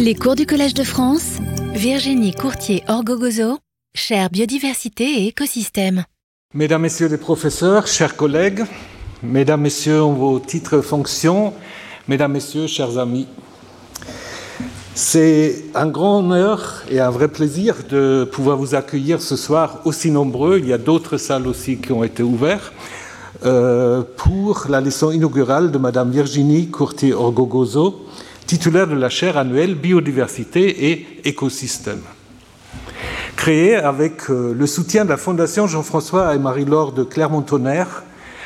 Les cours du Collège de France, Virginie Courtier-Orgogozo, chère biodiversité et écosystème. Mesdames, Messieurs les professeurs, chers collègues, Mesdames, Messieurs vos titres fonctions, Mesdames, Messieurs, chers amis, c'est un grand honneur et un vrai plaisir de pouvoir vous accueillir ce soir aussi nombreux. Il y a d'autres salles aussi qui ont été ouvertes euh, pour la leçon inaugurale de Madame Virginie Courtier-Orgogozo, titulaire de la chaire annuelle Biodiversité et écosystème. Créée avec euh, le soutien de la Fondation Jean-François et Marie-Laure de Clermont-Tonnerre,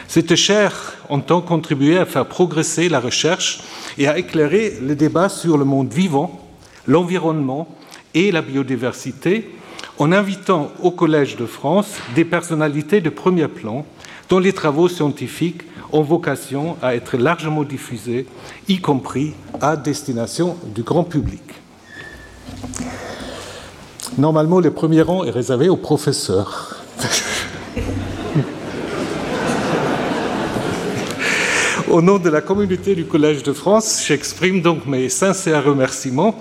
cette chaire entend contribuer à faire progresser la recherche et à éclairer le débat sur le monde vivant, l'environnement et la biodiversité en invitant au Collège de France des personnalités de premier plan dont les travaux scientifiques ont vocation à être largement diffusés, y compris à destination du grand public. Normalement, le premier rang est réservé aux professeurs. Au nom de la communauté du Collège de France, j'exprime donc mes sincères remerciements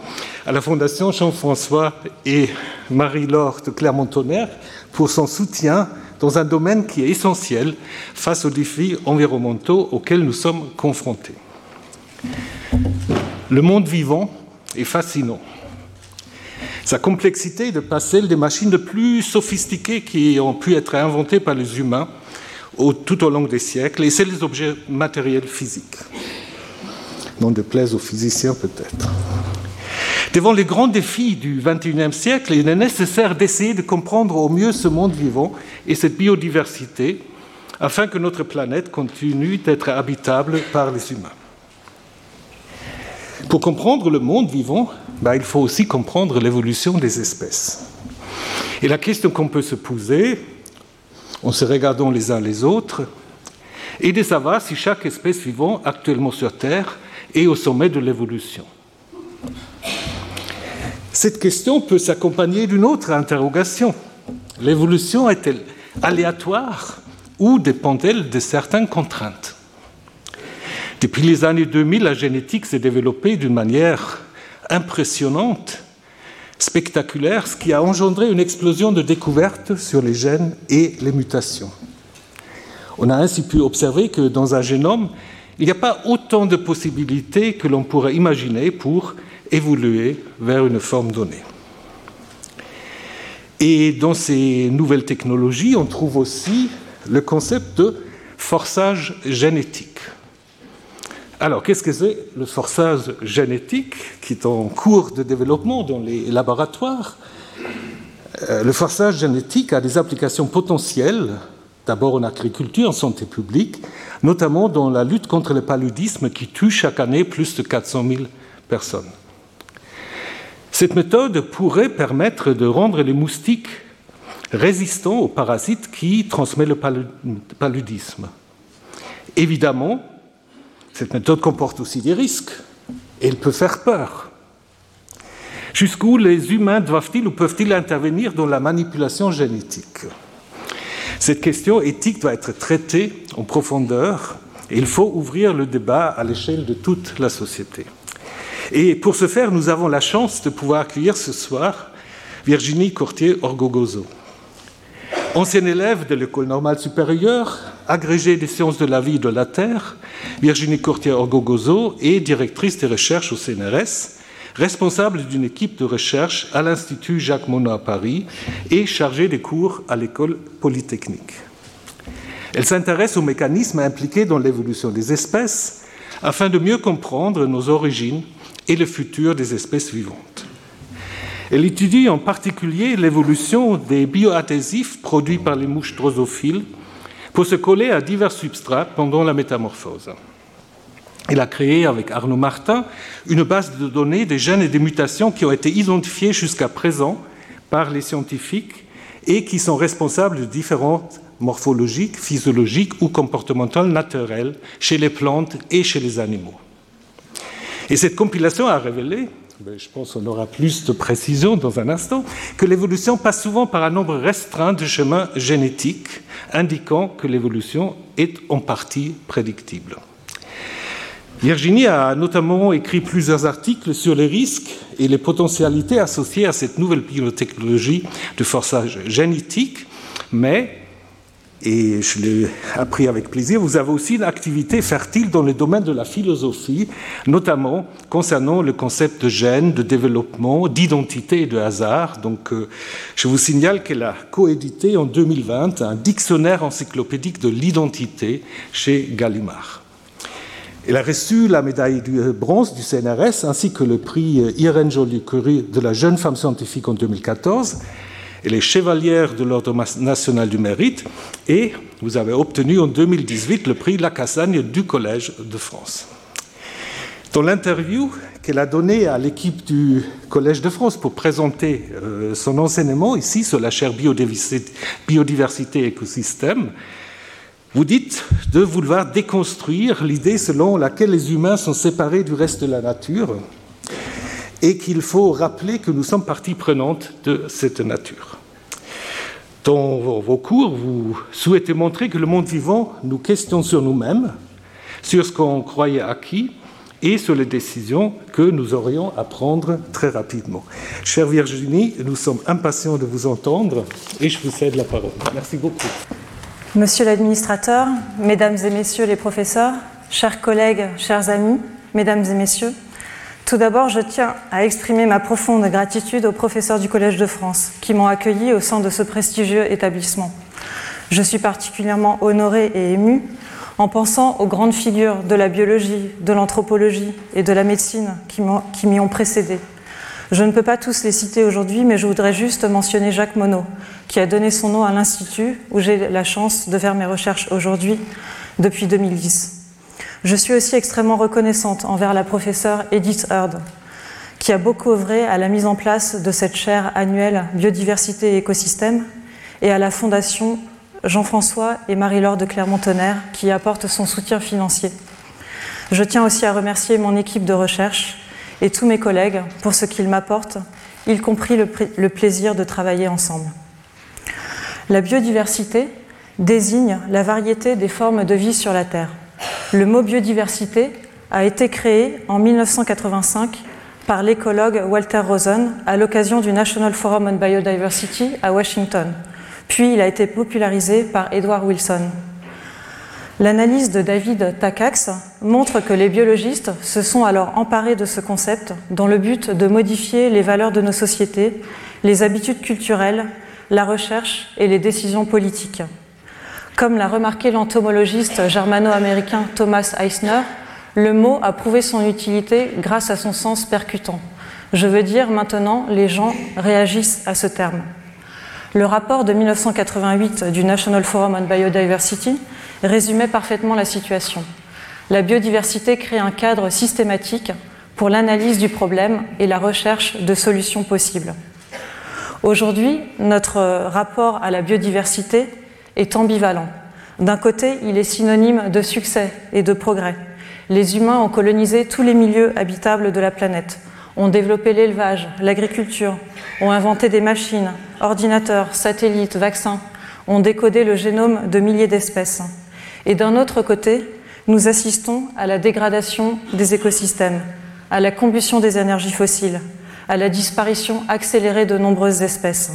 à la Fondation Jean-François et Marie-Laure de Clermont-Tonnerre pour son soutien dans un domaine qui est essentiel face aux défis environnementaux auxquels nous sommes confrontés. Le monde vivant est fascinant. Sa complexité de passer des machines de plus sophistiquées qui ont pu être inventées par les humains tout au long des siècles, et c'est les objets matériels physiques. Non déplaise aux physiciens peut-être. Devant les grands défis du XXIe siècle, il est nécessaire d'essayer de comprendre au mieux ce monde vivant et cette biodiversité afin que notre planète continue d'être habitable par les humains. Pour comprendre le monde vivant, ben, il faut aussi comprendre l'évolution des espèces. Et la question qu'on peut se poser, en se regardant les uns les autres, et de savoir si chaque espèce vivante actuellement sur Terre est au sommet de l'évolution. Cette question peut s'accompagner d'une autre interrogation. L'évolution est-elle aléatoire ou dépend-elle de certaines contraintes? Depuis les années 2000, la génétique s'est développée d'une manière impressionnante spectaculaire, ce qui a engendré une explosion de découvertes sur les gènes et les mutations. On a ainsi pu observer que dans un génome, il n'y a pas autant de possibilités que l'on pourrait imaginer pour évoluer vers une forme donnée. Et dans ces nouvelles technologies, on trouve aussi le concept de forçage génétique. Alors, qu'est-ce que c'est le forçage génétique qui est en cours de développement dans les laboratoires? Euh, Le forçage génétique a des applications potentielles, d'abord en agriculture, en santé publique, notamment dans la lutte contre le paludisme qui tue chaque année plus de 400 000 personnes. Cette méthode pourrait permettre de rendre les moustiques résistants aux parasites qui transmettent le paludisme. Évidemment, cette méthode comporte aussi des risques et elle peut faire peur. Jusqu'où les humains doivent-ils ou peuvent-ils intervenir dans la manipulation génétique? Cette question éthique doit être traitée en profondeur et il faut ouvrir le débat à l'échelle de toute la société. Et pour ce faire, nous avons la chance de pouvoir accueillir ce soir Virginie Courtier-Orgogozo. Ancienne élève de l'École normale supérieure, agrégée des sciences de la vie et de la Terre, Virginie Courtier-Orgogozo est directrice des recherches au CNRS, responsable d'une équipe de recherche à l'Institut Jacques Monod à Paris et chargée des cours à l'École polytechnique. Elle s'intéresse aux mécanismes impliqués dans l'évolution des espèces afin de mieux comprendre nos origines et le futur des espèces vivantes. Elle étudie en particulier l'évolution des bioadhésifs produits par les mouches drosophiles pour se coller à divers substrats pendant la métamorphose. Elle a créé avec Arnaud Martin une base de données des gènes et des mutations qui ont été identifiés jusqu'à présent par les scientifiques et qui sont responsables de différentes morphologiques, physiologiques ou comportementales naturelles chez les plantes et chez les animaux. Et cette compilation a révélé je pense qu'on aura plus de précision dans un instant, que l'évolution passe souvent par un nombre restreint de chemins génétiques, indiquant que l'évolution est en partie prédictible. Virginie a notamment écrit plusieurs articles sur les risques et les potentialités associées à cette nouvelle biotechnologie de forçage génétique, mais et je l'ai appris avec plaisir, vous avez aussi une activité fertile dans le domaine de la philosophie, notamment concernant le concept de gène, de développement, d'identité et de hasard. Donc, euh, je vous signale qu'elle a coédité en 2020 un dictionnaire encyclopédique de l'identité chez Gallimard. Elle a reçu la médaille de bronze du CNRS ainsi que le prix Irène Joly-Curie de la jeune femme scientifique en 2014 elle est chevalière de l'Ordre national du mérite et vous avez obtenu en 2018 le prix La Cassagne du Collège de France. Dans l'interview qu'elle a donnée à l'équipe du Collège de France pour présenter euh, son enseignement ici sur la chaire biodiversité, biodiversité et écosystème, vous dites de vouloir déconstruire l'idée selon laquelle les humains sont séparés du reste de la nature et qu'il faut rappeler que nous sommes partie prenante de cette nature. Dans vos cours, vous souhaitez montrer que le monde vivant nous questionne sur nous-mêmes, sur ce qu'on croyait acquis et sur les décisions que nous aurions à prendre très rapidement. Chère Virginie, nous sommes impatients de vous entendre et je vous cède la parole. Merci beaucoup. Monsieur l'administrateur, mesdames et messieurs les professeurs, chers collègues, chers amis, mesdames et messieurs, tout d'abord, je tiens à exprimer ma profonde gratitude aux professeurs du Collège de France qui m'ont accueilli au sein de ce prestigieux établissement. Je suis particulièrement honorée et émue en pensant aux grandes figures de la biologie, de l'anthropologie et de la médecine qui m'y ont précédé. Je ne peux pas tous les citer aujourd'hui, mais je voudrais juste mentionner Jacques Monod, qui a donné son nom à l'Institut où j'ai la chance de faire mes recherches aujourd'hui depuis 2010. Je suis aussi extrêmement reconnaissante envers la professeure Edith Heard, qui a beaucoup œuvré à la mise en place de cette chaire annuelle Biodiversité et écosystème, et à la Fondation Jean-François et Marie-Laure de Clermont-Tonnerre, qui apporte son soutien financier. Je tiens aussi à remercier mon équipe de recherche et tous mes collègues pour ce qu'ils m'apportent, y compris le plaisir de travailler ensemble. La biodiversité désigne la variété des formes de vie sur la Terre. Le mot biodiversité a été créé en 1985 par l'écologue Walter Rosen à l'occasion du National Forum on Biodiversity à Washington. Puis il a été popularisé par Edward Wilson. L'analyse de David Takacs montre que les biologistes se sont alors emparés de ce concept dans le but de modifier les valeurs de nos sociétés, les habitudes culturelles, la recherche et les décisions politiques. Comme l'a remarqué l'entomologiste germano-américain Thomas Eisner, le mot a prouvé son utilité grâce à son sens percutant. Je veux dire maintenant, les gens réagissent à ce terme. Le rapport de 1988 du National Forum on Biodiversity résumait parfaitement la situation. La biodiversité crée un cadre systématique pour l'analyse du problème et la recherche de solutions possibles. Aujourd'hui, notre rapport à la biodiversité est ambivalent. D'un côté, il est synonyme de succès et de progrès. Les humains ont colonisé tous les milieux habitables de la planète, ont développé l'élevage, l'agriculture, ont inventé des machines, ordinateurs, satellites, vaccins, ont décodé le génome de milliers d'espèces. Et d'un autre côté, nous assistons à la dégradation des écosystèmes, à la combustion des énergies fossiles, à la disparition accélérée de nombreuses espèces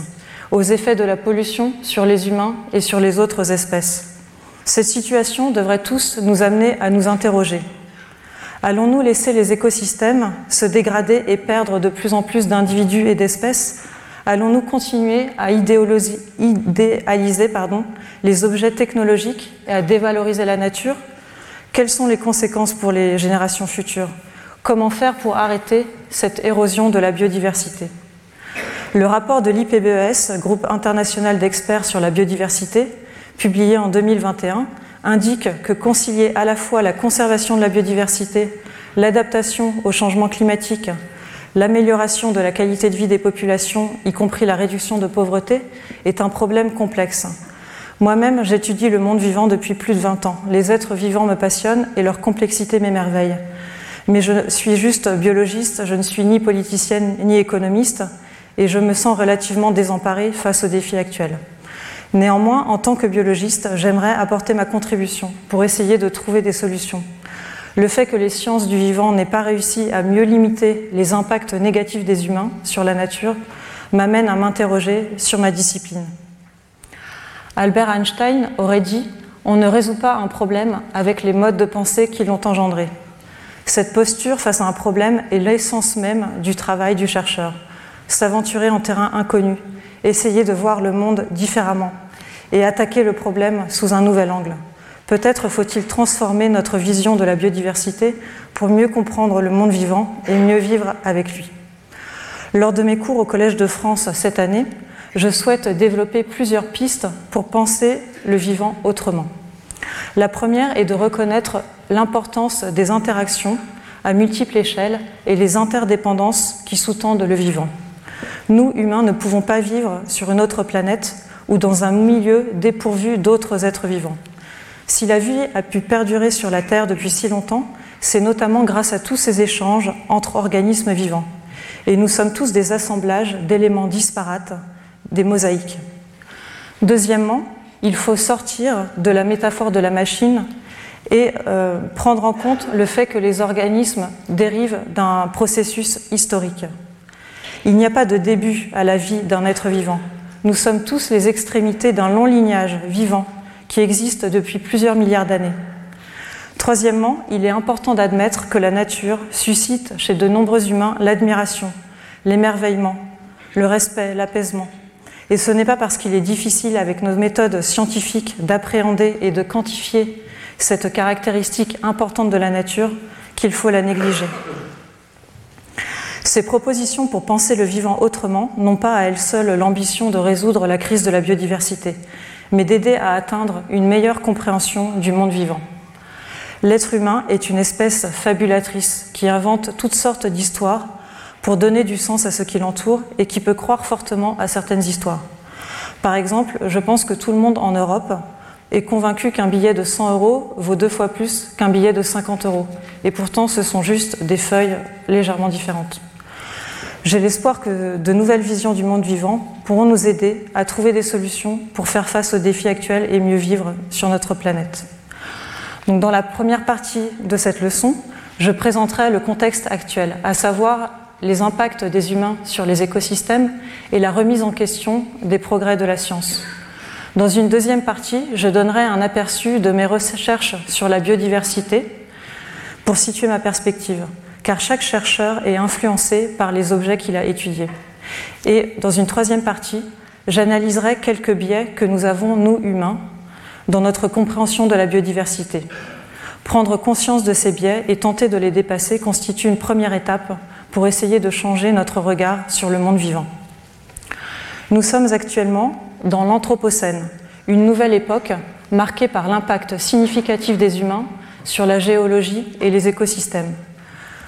aux effets de la pollution sur les humains et sur les autres espèces. Cette situation devrait tous nous amener à nous interroger. Allons-nous laisser les écosystèmes se dégrader et perdre de plus en plus d'individus et d'espèces? Allons-nous continuer à idéaliser les objets technologiques et à dévaloriser la nature? Quelles sont les conséquences pour les générations futures? Comment faire pour arrêter cette érosion de la biodiversité? Le rapport de l'IPBES, groupe international d'experts sur la biodiversité, publié en 2021, indique que concilier à la fois la conservation de la biodiversité, l'adaptation au changement climatique, l'amélioration de la qualité de vie des populations, y compris la réduction de pauvreté, est un problème complexe. Moi-même, j'étudie le monde vivant depuis plus de 20 ans. Les êtres vivants me passionnent et leur complexité m'émerveille. Mais je suis juste biologiste, je ne suis ni politicienne ni économiste et je me sens relativement désemparée face aux défis actuels. Néanmoins, en tant que biologiste, j'aimerais apporter ma contribution pour essayer de trouver des solutions. Le fait que les sciences du vivant n'aient pas réussi à mieux limiter les impacts négatifs des humains sur la nature m'amène à m'interroger sur ma discipline. Albert Einstein aurait dit On ne résout pas un problème avec les modes de pensée qui l'ont engendré. Cette posture face à un problème est l'essence même du travail du chercheur. S'aventurer en terrain inconnu, essayer de voir le monde différemment et attaquer le problème sous un nouvel angle. Peut-être faut-il transformer notre vision de la biodiversité pour mieux comprendre le monde vivant et mieux vivre avec lui. Lors de mes cours au Collège de France cette année, je souhaite développer plusieurs pistes pour penser le vivant autrement. La première est de reconnaître l'importance des interactions à multiples échelles et les interdépendances qui sous-tendent le vivant. Nous, humains, ne pouvons pas vivre sur une autre planète ou dans un milieu dépourvu d'autres êtres vivants. Si la vie a pu perdurer sur la Terre depuis si longtemps, c'est notamment grâce à tous ces échanges entre organismes vivants. Et nous sommes tous des assemblages d'éléments disparates, des mosaïques. Deuxièmement, il faut sortir de la métaphore de la machine et euh, prendre en compte le fait que les organismes dérivent d'un processus historique. Il n'y a pas de début à la vie d'un être vivant. Nous sommes tous les extrémités d'un long lignage vivant qui existe depuis plusieurs milliards d'années. Troisièmement, il est important d'admettre que la nature suscite chez de nombreux humains l'admiration, l'émerveillement, le respect, l'apaisement. Et ce n'est pas parce qu'il est difficile avec nos méthodes scientifiques d'appréhender et de quantifier cette caractéristique importante de la nature qu'il faut la négliger. Ces propositions pour penser le vivant autrement n'ont pas à elles seules l'ambition de résoudre la crise de la biodiversité, mais d'aider à atteindre une meilleure compréhension du monde vivant. L'être humain est une espèce fabulatrice qui invente toutes sortes d'histoires pour donner du sens à ce qui l'entoure et qui peut croire fortement à certaines histoires. Par exemple, je pense que tout le monde en Europe est convaincu qu'un billet de 100 euros vaut deux fois plus qu'un billet de 50 euros. Et pourtant, ce sont juste des feuilles légèrement différentes. J'ai l'espoir que de nouvelles visions du monde vivant pourront nous aider à trouver des solutions pour faire face aux défis actuels et mieux vivre sur notre planète. Dans la première partie de cette leçon, je présenterai le contexte actuel, à savoir les impacts des humains sur les écosystèmes et la remise en question des progrès de la science. Dans une deuxième partie, je donnerai un aperçu de mes recherches sur la biodiversité pour situer ma perspective, car chaque chercheur est influencé par les objets qu'il a étudiés. Et dans une troisième partie, j'analyserai quelques biais que nous avons, nous humains, dans notre compréhension de la biodiversité. Prendre conscience de ces biais et tenter de les dépasser constitue une première étape pour essayer de changer notre regard sur le monde vivant. Nous sommes actuellement dans l'Anthropocène, une nouvelle époque marquée par l'impact significatif des humains sur la géologie et les écosystèmes.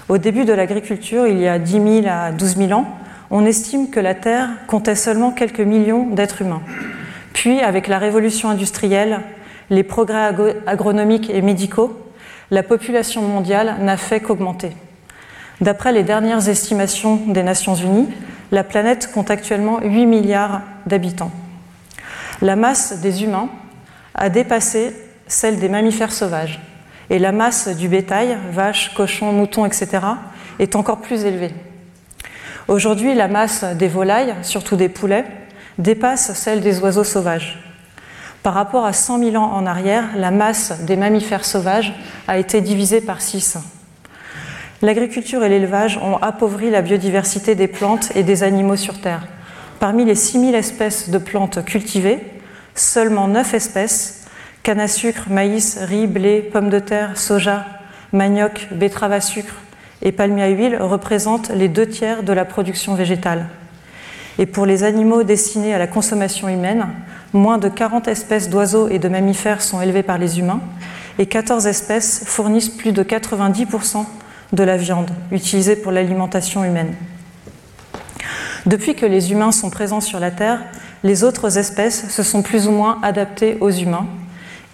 Au début de l'agriculture, il y a 10 000 à 12 000 ans, on estime que la Terre comptait seulement quelques millions d'êtres humains. Puis, avec la révolution industrielle, les progrès agronomiques et médicaux, la population mondiale n'a fait qu'augmenter. D'après les dernières estimations des Nations Unies, la planète compte actuellement 8 milliards d'habitants. La masse des humains a dépassé celle des mammifères sauvages et la masse du bétail, vaches, cochons, moutons, etc., est encore plus élevée. Aujourd'hui, la masse des volailles, surtout des poulets, dépasse celle des oiseaux sauvages. Par rapport à 100 000 ans en arrière, la masse des mammifères sauvages a été divisée par 6. L'agriculture et l'élevage ont appauvri la biodiversité des plantes et des animaux sur Terre. Parmi les 6000 espèces de plantes cultivées, seulement 9 espèces, canne à sucre, maïs, riz, blé, pommes de terre, soja, manioc, betterave à sucre et palmier à huile, représentent les deux tiers de la production végétale. Et pour les animaux destinés à la consommation humaine, moins de 40 espèces d'oiseaux et de mammifères sont élevées par les humains et 14 espèces fournissent plus de 90% de la viande utilisée pour l'alimentation humaine. Depuis que les humains sont présents sur la Terre, les autres espèces se sont plus ou moins adaptées aux humains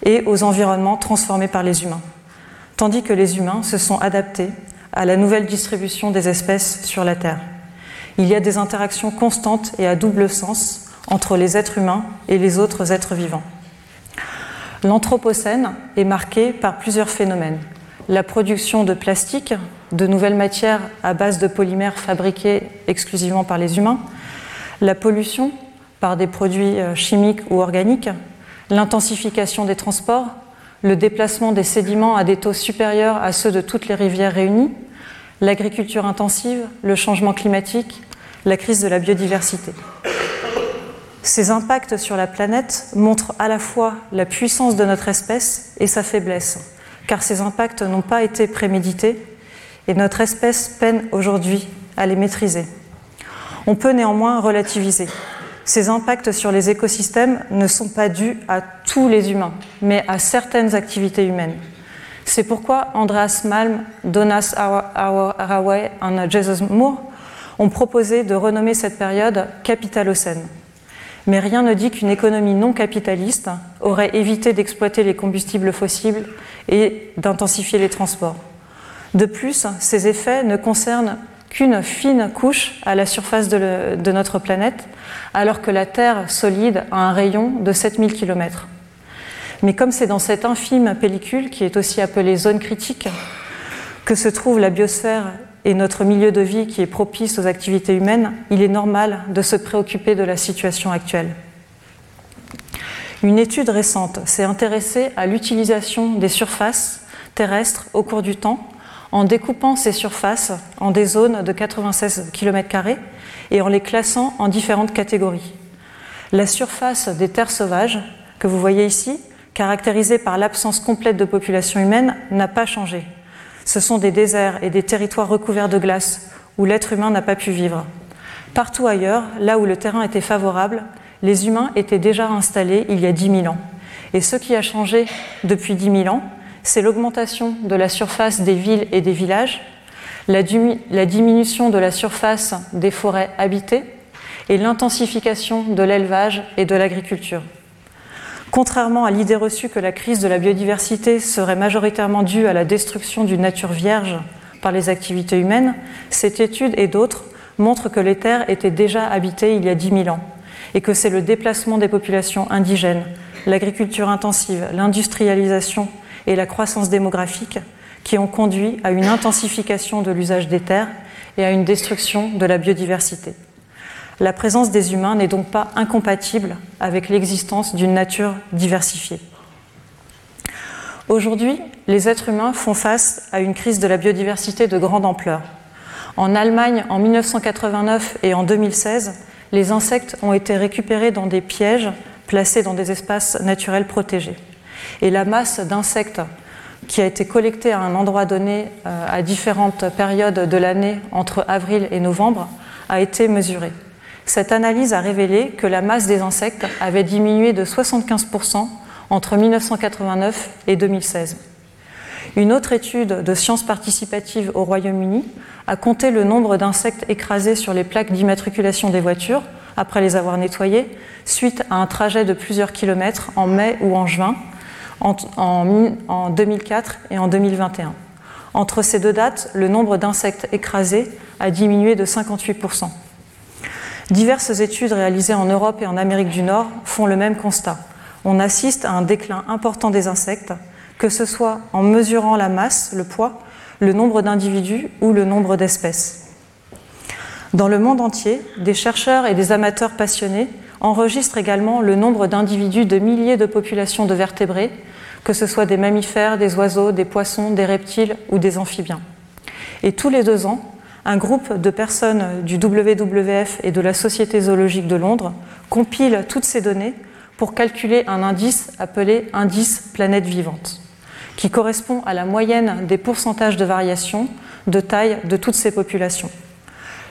et aux environnements transformés par les humains, tandis que les humains se sont adaptés à la nouvelle distribution des espèces sur la Terre. Il y a des interactions constantes et à double sens entre les êtres humains et les autres êtres vivants. L'Anthropocène est marqué par plusieurs phénomènes la production de plastique, de nouvelles matières à base de polymères fabriqués exclusivement par les humains, la pollution par des produits euh, chimiques ou organiques, l'intensification des transports, le déplacement des sédiments à des taux supérieurs à ceux de toutes les rivières réunies, l'agriculture intensive, le changement climatique, la crise de la biodiversité. Ces impacts sur la planète montrent à la fois la puissance de notre espèce et sa faiblesse, car ces impacts n'ont pas été prémédités et notre espèce peine aujourd'hui à les maîtriser. On peut néanmoins relativiser. Ces impacts sur les écosystèmes ne sont pas dus à tous les humains, mais à certaines activités humaines. C'est pourquoi Andreas Malm, Donas Haraway et Jesus Moore ont proposé de renommer cette période Capitalocène mais rien ne dit qu'une économie non capitaliste aurait évité d'exploiter les combustibles fossiles et d'intensifier les transports. De plus, ces effets ne concernent qu'une fine couche à la surface de, notre planète, alors que la Terre solide a un rayon de 7000 km. Mais comme c'est dans cette infime pellicule, qui est aussi appelée zone critique, que se trouve la biosphère et notre milieu de vie qui est propice aux activités humaines, il est normal de se préoccuper de la situation actuelle. Une étude récente s'est intéressée à l'utilisation des surfaces terrestres au cours du temps en découpant ces surfaces en des zones de 96 km et en les classant en différentes catégories. La surface des terres sauvages, que vous voyez ici, caractérisée par l'absence complète de population humaine, n'a pas changé. Ce sont des déserts et des territoires recouverts de glace où l'être humain n'a pas pu vivre. Partout ailleurs, là où le terrain était favorable, les humains étaient déjà installés il y a 10 000 ans. Et ce qui a changé depuis 10 000 ans, c'est l'augmentation de la surface des villes et des villages, la, diminution de la surface des forêts habitées et l'intensification de l'élevage et de l'agriculture. Contrairement à l'idée reçue que la crise de la biodiversité serait majoritairement due à la destruction d'une nature vierge par les activités humaines, cette étude et d'autres montrent que les terres étaient déjà habitées il y a 10 000 ans et que c'est le déplacement des populations indigènes, l'agriculture intensive, l'industrialisation et la croissance démographique qui ont conduit à une intensification de l'usage des terres et à une destruction de la biodiversité. La présence des humains n'est donc pas incompatible avec l'existence d'une nature diversifiée. Aujourd'hui, les êtres humains font face à une crise de la biodiversité de grande ampleur. En Allemagne, en 1989 et en 2016, les insectes ont été récupérés dans des pièges placés dans des espaces naturels protégés. Et la masse d'insectes qui a été collectée à un endroit donné euh, à différentes périodes de l'année entre avril et novembre a été mesurée. Cette analyse a révélé que la masse des insectes avait diminué de 75% entre 1989 et 2016. Une autre étude de sciences participatives au Royaume-Uni a compté le nombre d'insectes écrasés sur les plaques d'immatriculation des voitures après les avoir nettoyées suite à un trajet de plusieurs kilomètres en mai ou en juin en, en 2004 et en 2021. Entre ces deux dates, le nombre d'insectes écrasés a diminué de 58%. Diverses études réalisées en Europe et en Amérique du Nord font le même constat. On assiste à un déclin important des insectes, que ce soit en mesurant la masse, le poids, le nombre d'individus ou le nombre d'espèces. Dans le monde entier, des chercheurs et des amateurs passionnés enregistrent également le nombre d'individus de milliers de populations de vertébrés, que ce soit des mammifères, des oiseaux, des poissons, des reptiles ou des amphibiens. Et tous les deux ans, un groupe de personnes du WWF et de la Société zoologique de Londres compile toutes ces données pour calculer un indice appelé indice planète vivante, qui correspond à la moyenne des pourcentages de variation de taille de toutes ces populations.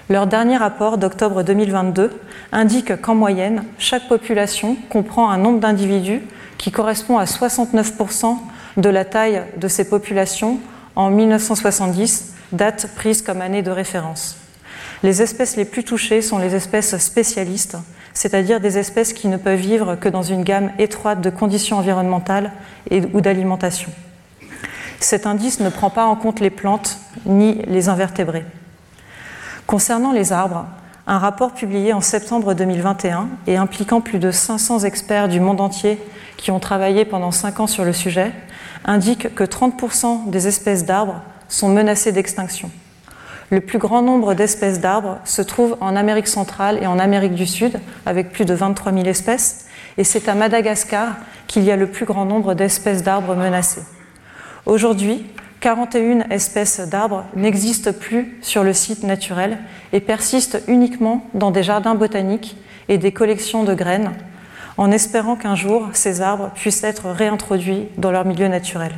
Leur dernier rapport d'octobre 2022 indique qu'en moyenne, chaque population comprend un nombre d'individus qui correspond à 69% de la taille de ces populations en 1970 date prise comme année de référence. Les espèces les plus touchées sont les espèces spécialistes, c'est-à-dire des espèces qui ne peuvent vivre que dans une gamme étroite de conditions environnementales et, ou d'alimentation. Cet indice ne prend pas en compte les plantes ni les invertébrés. Concernant les arbres, un rapport publié en septembre 2021 et impliquant plus de 500 experts du monde entier qui ont travaillé pendant 5 ans sur le sujet indique que 30% des espèces d'arbres sont menacées d'extinction. Le plus grand nombre d'espèces d'arbres se trouve en Amérique centrale et en Amérique du Sud, avec plus de 23 000 espèces, et c'est à Madagascar qu'il y a le plus grand nombre d'espèces d'arbres menacées. Aujourd'hui, 41 espèces d'arbres n'existent plus sur le site naturel et persistent uniquement dans des jardins botaniques et des collections de graines, en espérant qu'un jour ces arbres puissent être réintroduits dans leur milieu naturel.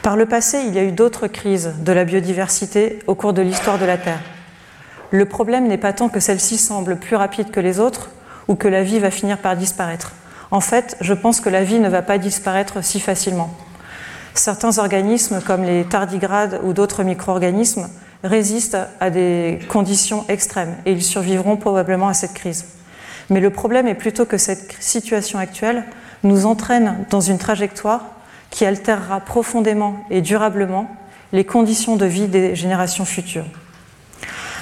Par le passé, il y a eu d'autres crises de la biodiversité au cours de l'histoire de la Terre. Le problème n'est pas tant que celle-ci semble plus rapide que les autres ou que la vie va finir par disparaître. En fait, je pense que la vie ne va pas disparaître si facilement. Certains organismes, comme les tardigrades ou d'autres micro-organismes, résistent à des conditions extrêmes et ils survivront probablement à cette crise. Mais le problème est plutôt que cette situation actuelle nous entraîne dans une trajectoire qui altérera profondément et durablement les conditions de vie des générations futures.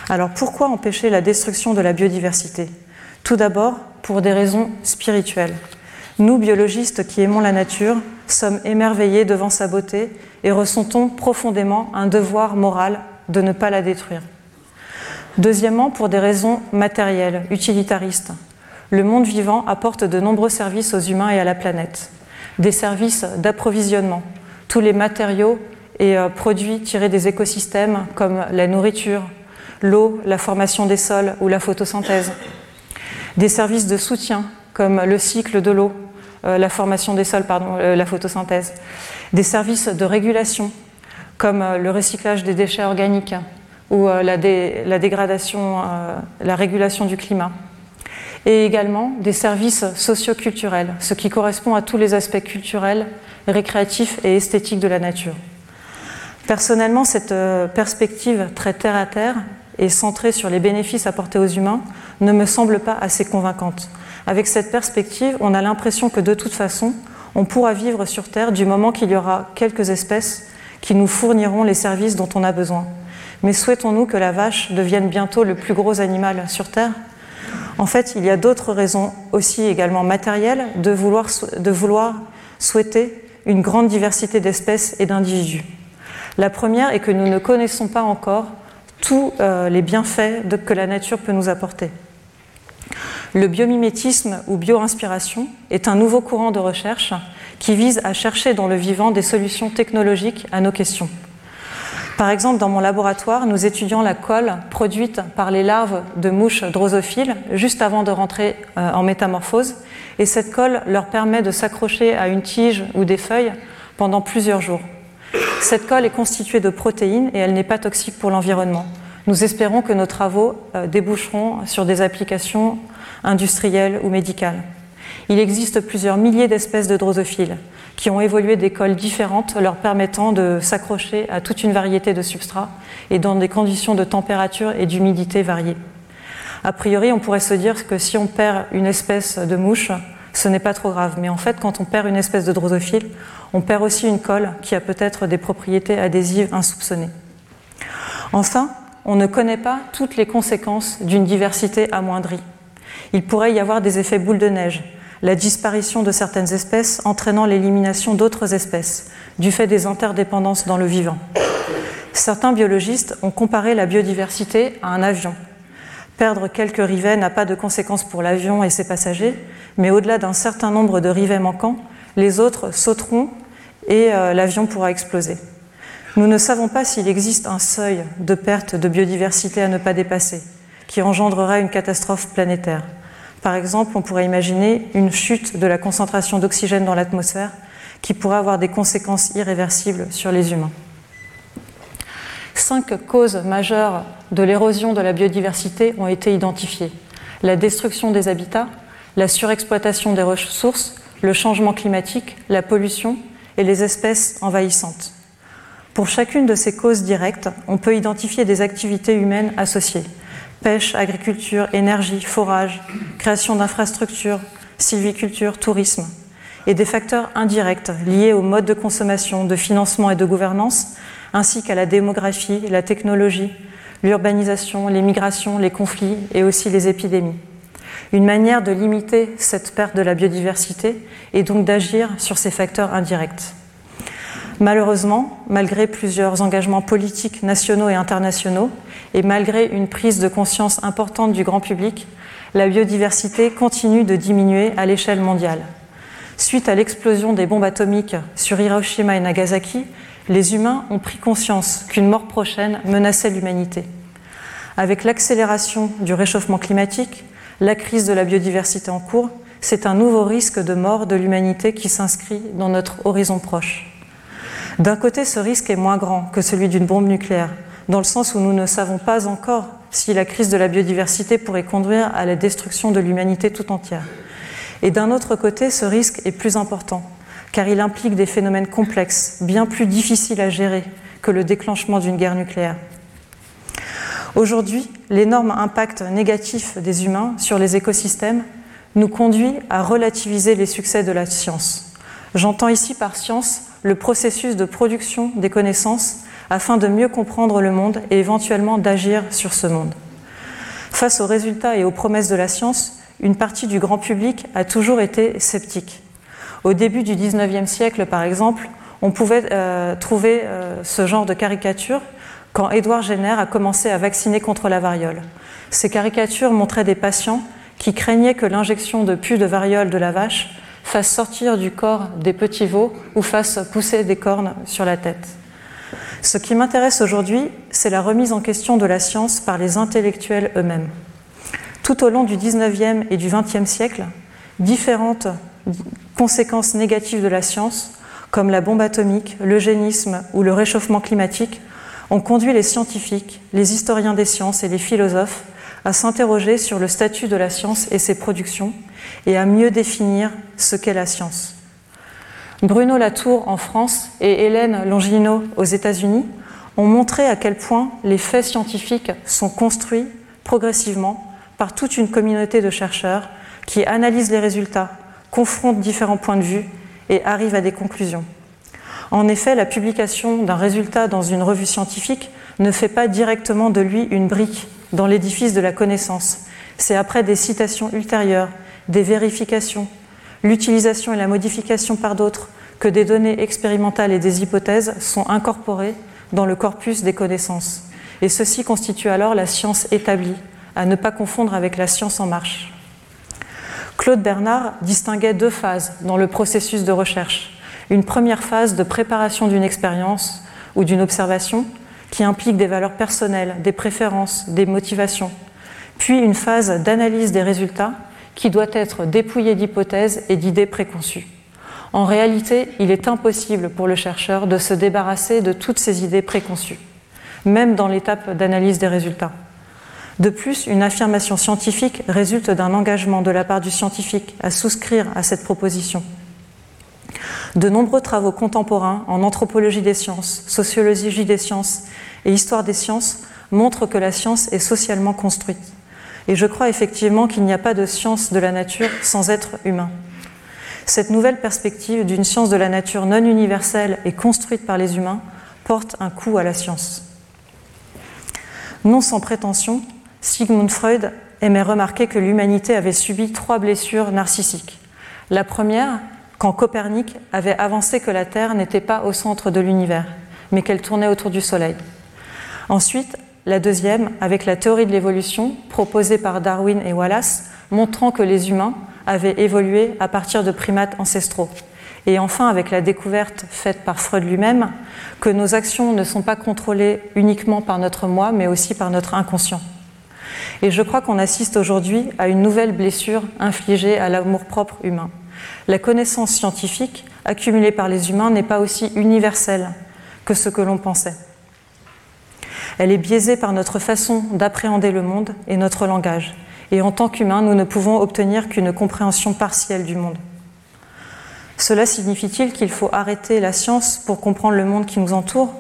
Alors pourquoi empêcher la destruction de la biodiversité? Tout d'abord pour des raisons spirituelles. Nous, biologistes qui aimons la nature, sommes émerveillés devant sa beauté et ressentons profondément un devoir moral de ne pas la détruire. Deuxièmement, pour des raisons matérielles, utilitaristes. Le monde vivant apporte de nombreux services aux humains et à la planète. Des services d'approvisionnement, tous les matériaux et euh, produits tirés des écosystèmes comme la nourriture, l'eau, la formation des sols ou la photosynthèse. Des services de soutien comme le cycle de l'eau, la formation des sols, pardon, euh, la photosynthèse. Des services de régulation comme le recyclage des déchets organiques ou la, dégradation, la régulation du climat et également des services socioculturels, ce qui correspond à tous les aspects culturels, récréatifs et esthétiques de la nature. Personnellement, cette euh, perspective très terre à terre et centrée sur les bénéfices apportés aux humains ne me semble pas assez convaincante. Avec cette perspective, on a l'impression que de toute façon, on pourra vivre sur Terre du moment qu'il y aura quelques espèces qui nous fourniront les services dont on a besoin. Mais souhaitons-nous que la vache devienne bientôt le plus gros animal sur Terre? En fait, il y a d'autres raisons aussi également matérielles de vouloir, souhaiter une grande diversité d'espèces et d'individus. La première est que nous ne connaissons pas encore tous euh, les bienfaits que la nature peut nous apporter. Le biomimétisme ou bioinspiration est un nouveau courant de recherche qui vise à chercher dans le vivant des solutions technologiques à nos questions. Par exemple, dans mon laboratoire, nous étudions la colle produite par les larves de mouches drosophiles juste avant de rentrer euh, en métamorphose, et cette colle leur permet de s'accrocher à une tige ou des feuilles pendant plusieurs jours. Cette colle est constituée de protéines et elle n'est pas toxique pour l'environnement. Nous espérons que nos travaux euh, déboucheront sur des applications industrielles ou médicales. Il existe plusieurs milliers d'espèces de drosophiles qui ont évolué d'écoles différentes, leur permettant de s'accrocher à toute une variété de substrats et dans des conditions de température et d'humidité variées. A priori, on pourrait se dire que si on perd une espèce de mouche, ce n'est pas trop grave. Mais en fait, quand on perd une espèce de drosophile, on perd aussi une colle qui a peut-être des propriétés adhésives insoupçonnées. Enfin, on ne connaît pas toutes les conséquences d'une diversité amoindrie. Il pourrait y avoir des effets boule de neige, la disparition de certaines espèces entraînant l'élimination d'autres espèces, du fait des interdépendances dans le vivant. Certains biologistes ont comparé la biodiversité à un avion. Perdre quelques rivets n'a pas de conséquences pour l'avion et ses passagers, mais au-delà d'un certain nombre de rivets manquants, les autres sauteront et euh, l'avion pourra exploser. Nous ne savons pas s'il existe un seuil de perte de biodiversité à ne pas dépasser, qui engendrerait une catastrophe planétaire. Par exemple, on pourrait imaginer une chute de la concentration d'oxygène dans l'atmosphère qui pourrait avoir des conséquences irréversibles sur les humains. Cinq causes majeures de l'érosion de la biodiversité ont été identifiées. La destruction des habitats, la surexploitation des ressources, le changement climatique, la pollution et les espèces envahissantes. Pour chacune de ces causes directes, on peut identifier des activités humaines associées pêche, agriculture, énergie, forage, création d'infrastructures, sylviculture, tourisme, et des facteurs indirects liés au mode de consommation, de financement et de gouvernance, ainsi qu'à la démographie, la technologie, l'urbanisation, les migrations, les conflits et aussi les épidémies. Une manière de limiter cette perte de la biodiversité est donc d'agir sur ces facteurs indirects. Malheureusement, malgré plusieurs engagements politiques nationaux et internationaux, et malgré une prise de conscience importante du grand public, la biodiversité continue de diminuer à l'échelle mondiale. Suite à l'explosion des bombes atomiques sur Hiroshima et Nagasaki, les humains ont pris conscience qu'une mort prochaine menaçait l'humanité. Avec l'accélération du réchauffement climatique, la crise de la biodiversité en cours, c'est un nouveau risque de mort de l'humanité qui s'inscrit dans notre horizon proche. D'un côté, ce risque est moins grand que celui d'une bombe nucléaire, dans le sens où nous ne savons pas encore si la crise de la biodiversité pourrait conduire à la destruction de l'humanité tout entière. Et d'un autre côté, ce risque est plus important, car il implique des phénomènes complexes, bien plus difficiles à gérer que le déclenchement d'une guerre nucléaire. Aujourd'hui, l'énorme impact négatif des humains sur les écosystèmes nous conduit à relativiser les succès de la science. J'entends ici par science le processus de production des connaissances afin de mieux comprendre le monde et éventuellement d'agir sur ce monde. Face aux résultats et aux promesses de la science, une partie du grand public a toujours été sceptique. Au début du XIXe siècle, par exemple, on pouvait euh, trouver euh, ce genre de caricature quand Édouard Jenner a commencé à vacciner contre la variole. Ces caricatures montraient des patients qui craignaient que l'injection de pus de variole de la vache fasse sortir du corps des petits veaux ou fasse pousser des cornes sur la tête. Ce qui m'intéresse aujourd'hui, c'est la remise en question de la science par les intellectuels eux-mêmes. Tout au long du 19e et du 20e siècle, différentes conséquences négatives de la science, comme la bombe atomique, l'eugénisme ou le réchauffement climatique, ont conduit les scientifiques, les historiens des sciences et les philosophes à s'interroger sur le statut de la science et ses productions et à mieux définir ce qu'est la science. Bruno Latour en France et Hélène Longino aux États-Unis ont montré à quel point les faits scientifiques sont construits progressivement par toute une communauté de chercheurs qui analysent les résultats, confrontent différents points de vue et arrivent à des conclusions. En effet, la publication d'un résultat dans une revue scientifique ne fait pas directement de lui une brique dans l'édifice de la connaissance. C'est après des citations ultérieures, des vérifications, l'utilisation et la modification par d'autres que des données expérimentales et des hypothèses sont incorporées dans le corpus des connaissances. Et ceci constitue alors la science établie, à ne pas confondre avec la science en marche. Claude Bernard distinguait deux phases dans le processus de recherche. Une première phase de préparation d'une expérience ou d'une observation qui implique des valeurs personnelles, des préférences, des motivations, puis une phase d'analyse des résultats qui doit être dépouillée d'hypothèses et d'idées préconçues. En réalité, il est impossible pour le chercheur de se débarrasser de toutes ces idées préconçues, même dans l'étape d'analyse des résultats. De plus, une affirmation scientifique résulte d'un engagement de la part du scientifique à souscrire à cette proposition. De nombreux travaux contemporains en anthropologie des sciences, sociologie des sciences et histoire des sciences montrent que la science est socialement construite. Et je crois effectivement qu'il n'y a pas de science de la nature sans être humain. Cette nouvelle perspective d'une science de la nature non universelle et construite par les humains porte un coup à la science. Non sans prétention, Sigmund Freud aimait remarquer que l'humanité avait subi trois blessures narcissiques. La première, quand Copernic avait avancé que la Terre n'était pas au centre de l'univers, mais qu'elle tournait autour du Soleil. Ensuite, la deuxième, avec la théorie de l'évolution proposée par Darwin et Wallace, montrant que les humains avaient évolué à partir de primates ancestraux. Et enfin, avec la découverte faite par Freud lui-même que nos actions ne sont pas contrôlées uniquement par notre moi, mais aussi par notre inconscient. Et je crois qu'on assiste aujourd'hui à une nouvelle blessure infligée à l'amour-propre humain. La connaissance scientifique accumulée par les humains n'est pas aussi universelle que ce que l'on pensait. Elle est biaisée par notre façon d'appréhender le monde et notre langage et en tant qu'humains, nous ne pouvons obtenir qu'une compréhension partielle du monde. Cela signifie-t-il qu'il faut arrêter la science pour comprendre le monde qui nous entoure?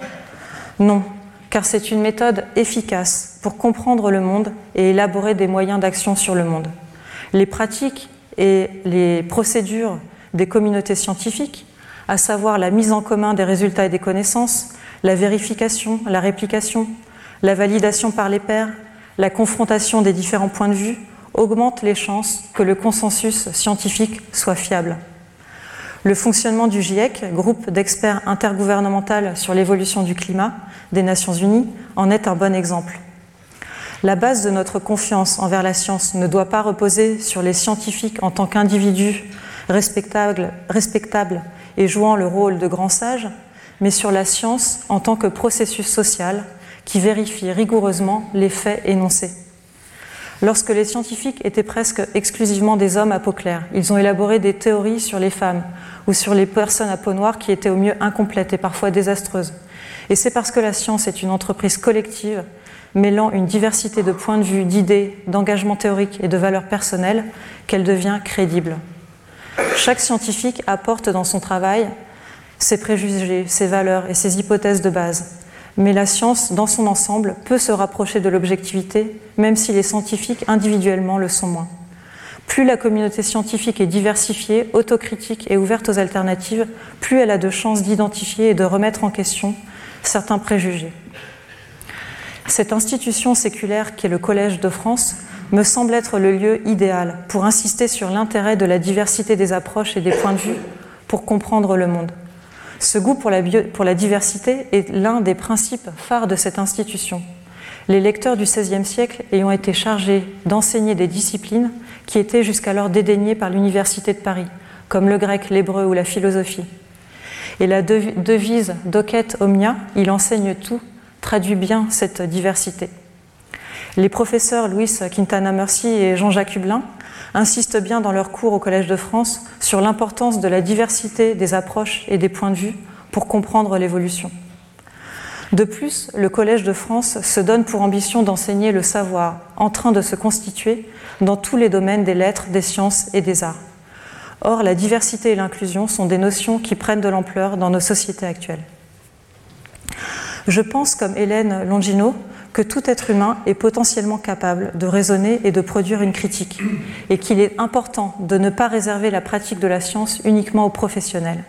Non, car c'est une méthode efficace pour comprendre le monde et élaborer des moyens d'action sur le monde. Les pratiques et les procédures des communautés scientifiques, à savoir la mise en commun des résultats et des connaissances, la vérification, la réplication, la validation par les pairs, la confrontation des différents points de vue augmente les chances que le consensus scientifique soit fiable. Le fonctionnement du GIEC, groupe d'experts intergouvernemental sur l'évolution du climat des Nations Unies, en est un bon exemple. La base de notre confiance envers la science ne doit pas reposer sur les scientifiques en tant qu'individus respectables, et jouant le rôle de grands sages, mais sur la science en tant que processus social qui vérifie rigoureusement les faits énoncés. Lorsque les scientifiques étaient presque exclusivement des hommes à peau claire, ils ont élaboré des théories sur les femmes ou sur les personnes à peau noire qui étaient au mieux incomplètes et parfois désastreuses. Et c'est parce que la science est une entreprise collective mêlant une diversité de points de vue, d'idées, d'engagements théoriques et de valeurs personnelles qu'elle devient crédible. Chaque scientifique apporte dans son travail ses préjugés, ses valeurs et ses hypothèses de base. Mais la science, dans son ensemble, peut se rapprocher de l'objectivité, même si les scientifiques individuellement le sont moins. Plus la communauté scientifique est diversifiée, autocritique et ouverte aux alternatives, plus elle a de chances d'identifier et de remettre en question certains préjugés. Cette institution séculaire qu'est le Collège de France me semble être le lieu idéal pour insister sur l'intérêt de la diversité des approches et des points de vue pour comprendre le monde. Ce goût pour la, diversité est l'un des principes phares de cette institution. Les lecteurs du XVIe siècle ayant été chargés d'enseigner des disciplines qui étaient jusqu'alors dédaignées par l'Université de Paris, comme le grec, l'hébreu ou la philosophie. Et la devise Docet Omnia, il enseigne tout, traduit bien cette diversité. Les professeurs Louis Quintana Mercy et Jean-Jacques Hublin insistent bien dans leurs cours au Collège de France sur l'importance de la diversité des approches et des points de vue pour comprendre l'évolution. De plus, le Collège de France se donne pour ambition d'enseigner le savoir en train de se constituer dans tous les domaines des lettres, des sciences et des arts. Or, la diversité et l'inclusion sont des notions qui prennent de l'ampleur dans nos sociétés actuelles. Je pense, comme Hélène Longino, que tout être humain est potentiellement capable de raisonner et de produire une critique, et qu'il est important de ne pas réserver la pratique de la science uniquement aux professionnels.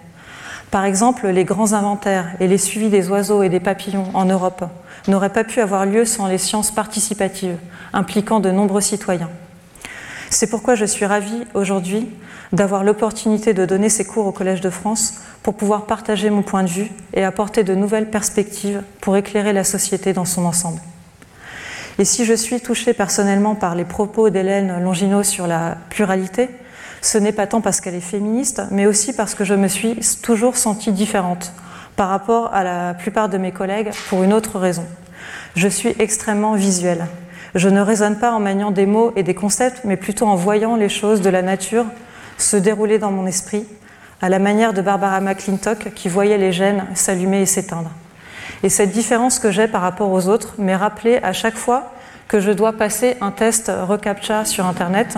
Par exemple, les grands inventaires et les suivis des oiseaux et des papillons en Europe n'auraient pas pu avoir lieu sans les sciences participatives, impliquant de nombreux citoyens. C'est pourquoi je suis ravie aujourd'hui d'avoir l'opportunité de donner ces cours au Collège de France pour pouvoir partager mon point de vue et apporter de nouvelles perspectives pour éclairer la société dans son ensemble. Et si je suis touchée personnellement par les propos d'Hélène Longino sur la pluralité, ce n'est pas tant parce qu'elle est féministe, mais aussi parce que je me suis toujours sentie différente par rapport à la plupart de mes collègues pour une autre raison. Je suis extrêmement visuelle. Je ne raisonne pas en maniant des mots et des concepts, mais plutôt en voyant les choses de la nature se dérouler dans mon esprit, à la manière de Barbara McClintock qui voyait les gènes s'allumer et s'éteindre. Et cette différence que j'ai par rapport aux autres m'est rappelée à chaque fois que je dois passer un test reCAPTCHA sur Internet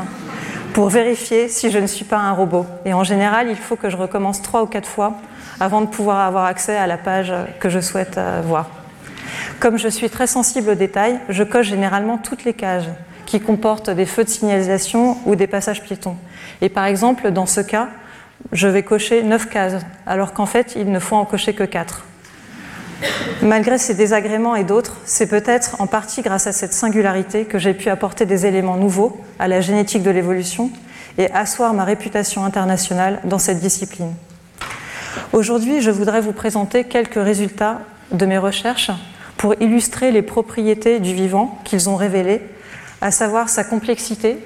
pour vérifier si je ne suis pas un robot. Et en général, il faut que je recommence trois ou quatre fois avant de pouvoir avoir accès à la page que je souhaite euh, voir. Comme je suis très sensible aux détails, je coche généralement toutes les cases qui comportent des feux de signalisation ou des passages piétons. Et par exemple, dans ce cas, je vais cocher neuf cases, alors qu'en fait, il ne faut en cocher que quatre. Malgré ces désagréments et d'autres, c'est peut-être en partie grâce à cette singularité que j'ai pu apporter des éléments nouveaux à la génétique de l'évolution et asseoir ma réputation internationale dans cette discipline. Aujourd'hui, je voudrais vous présenter quelques résultats de mes recherches pour illustrer les propriétés du vivant qu'ils ont révélées, à savoir sa complexité,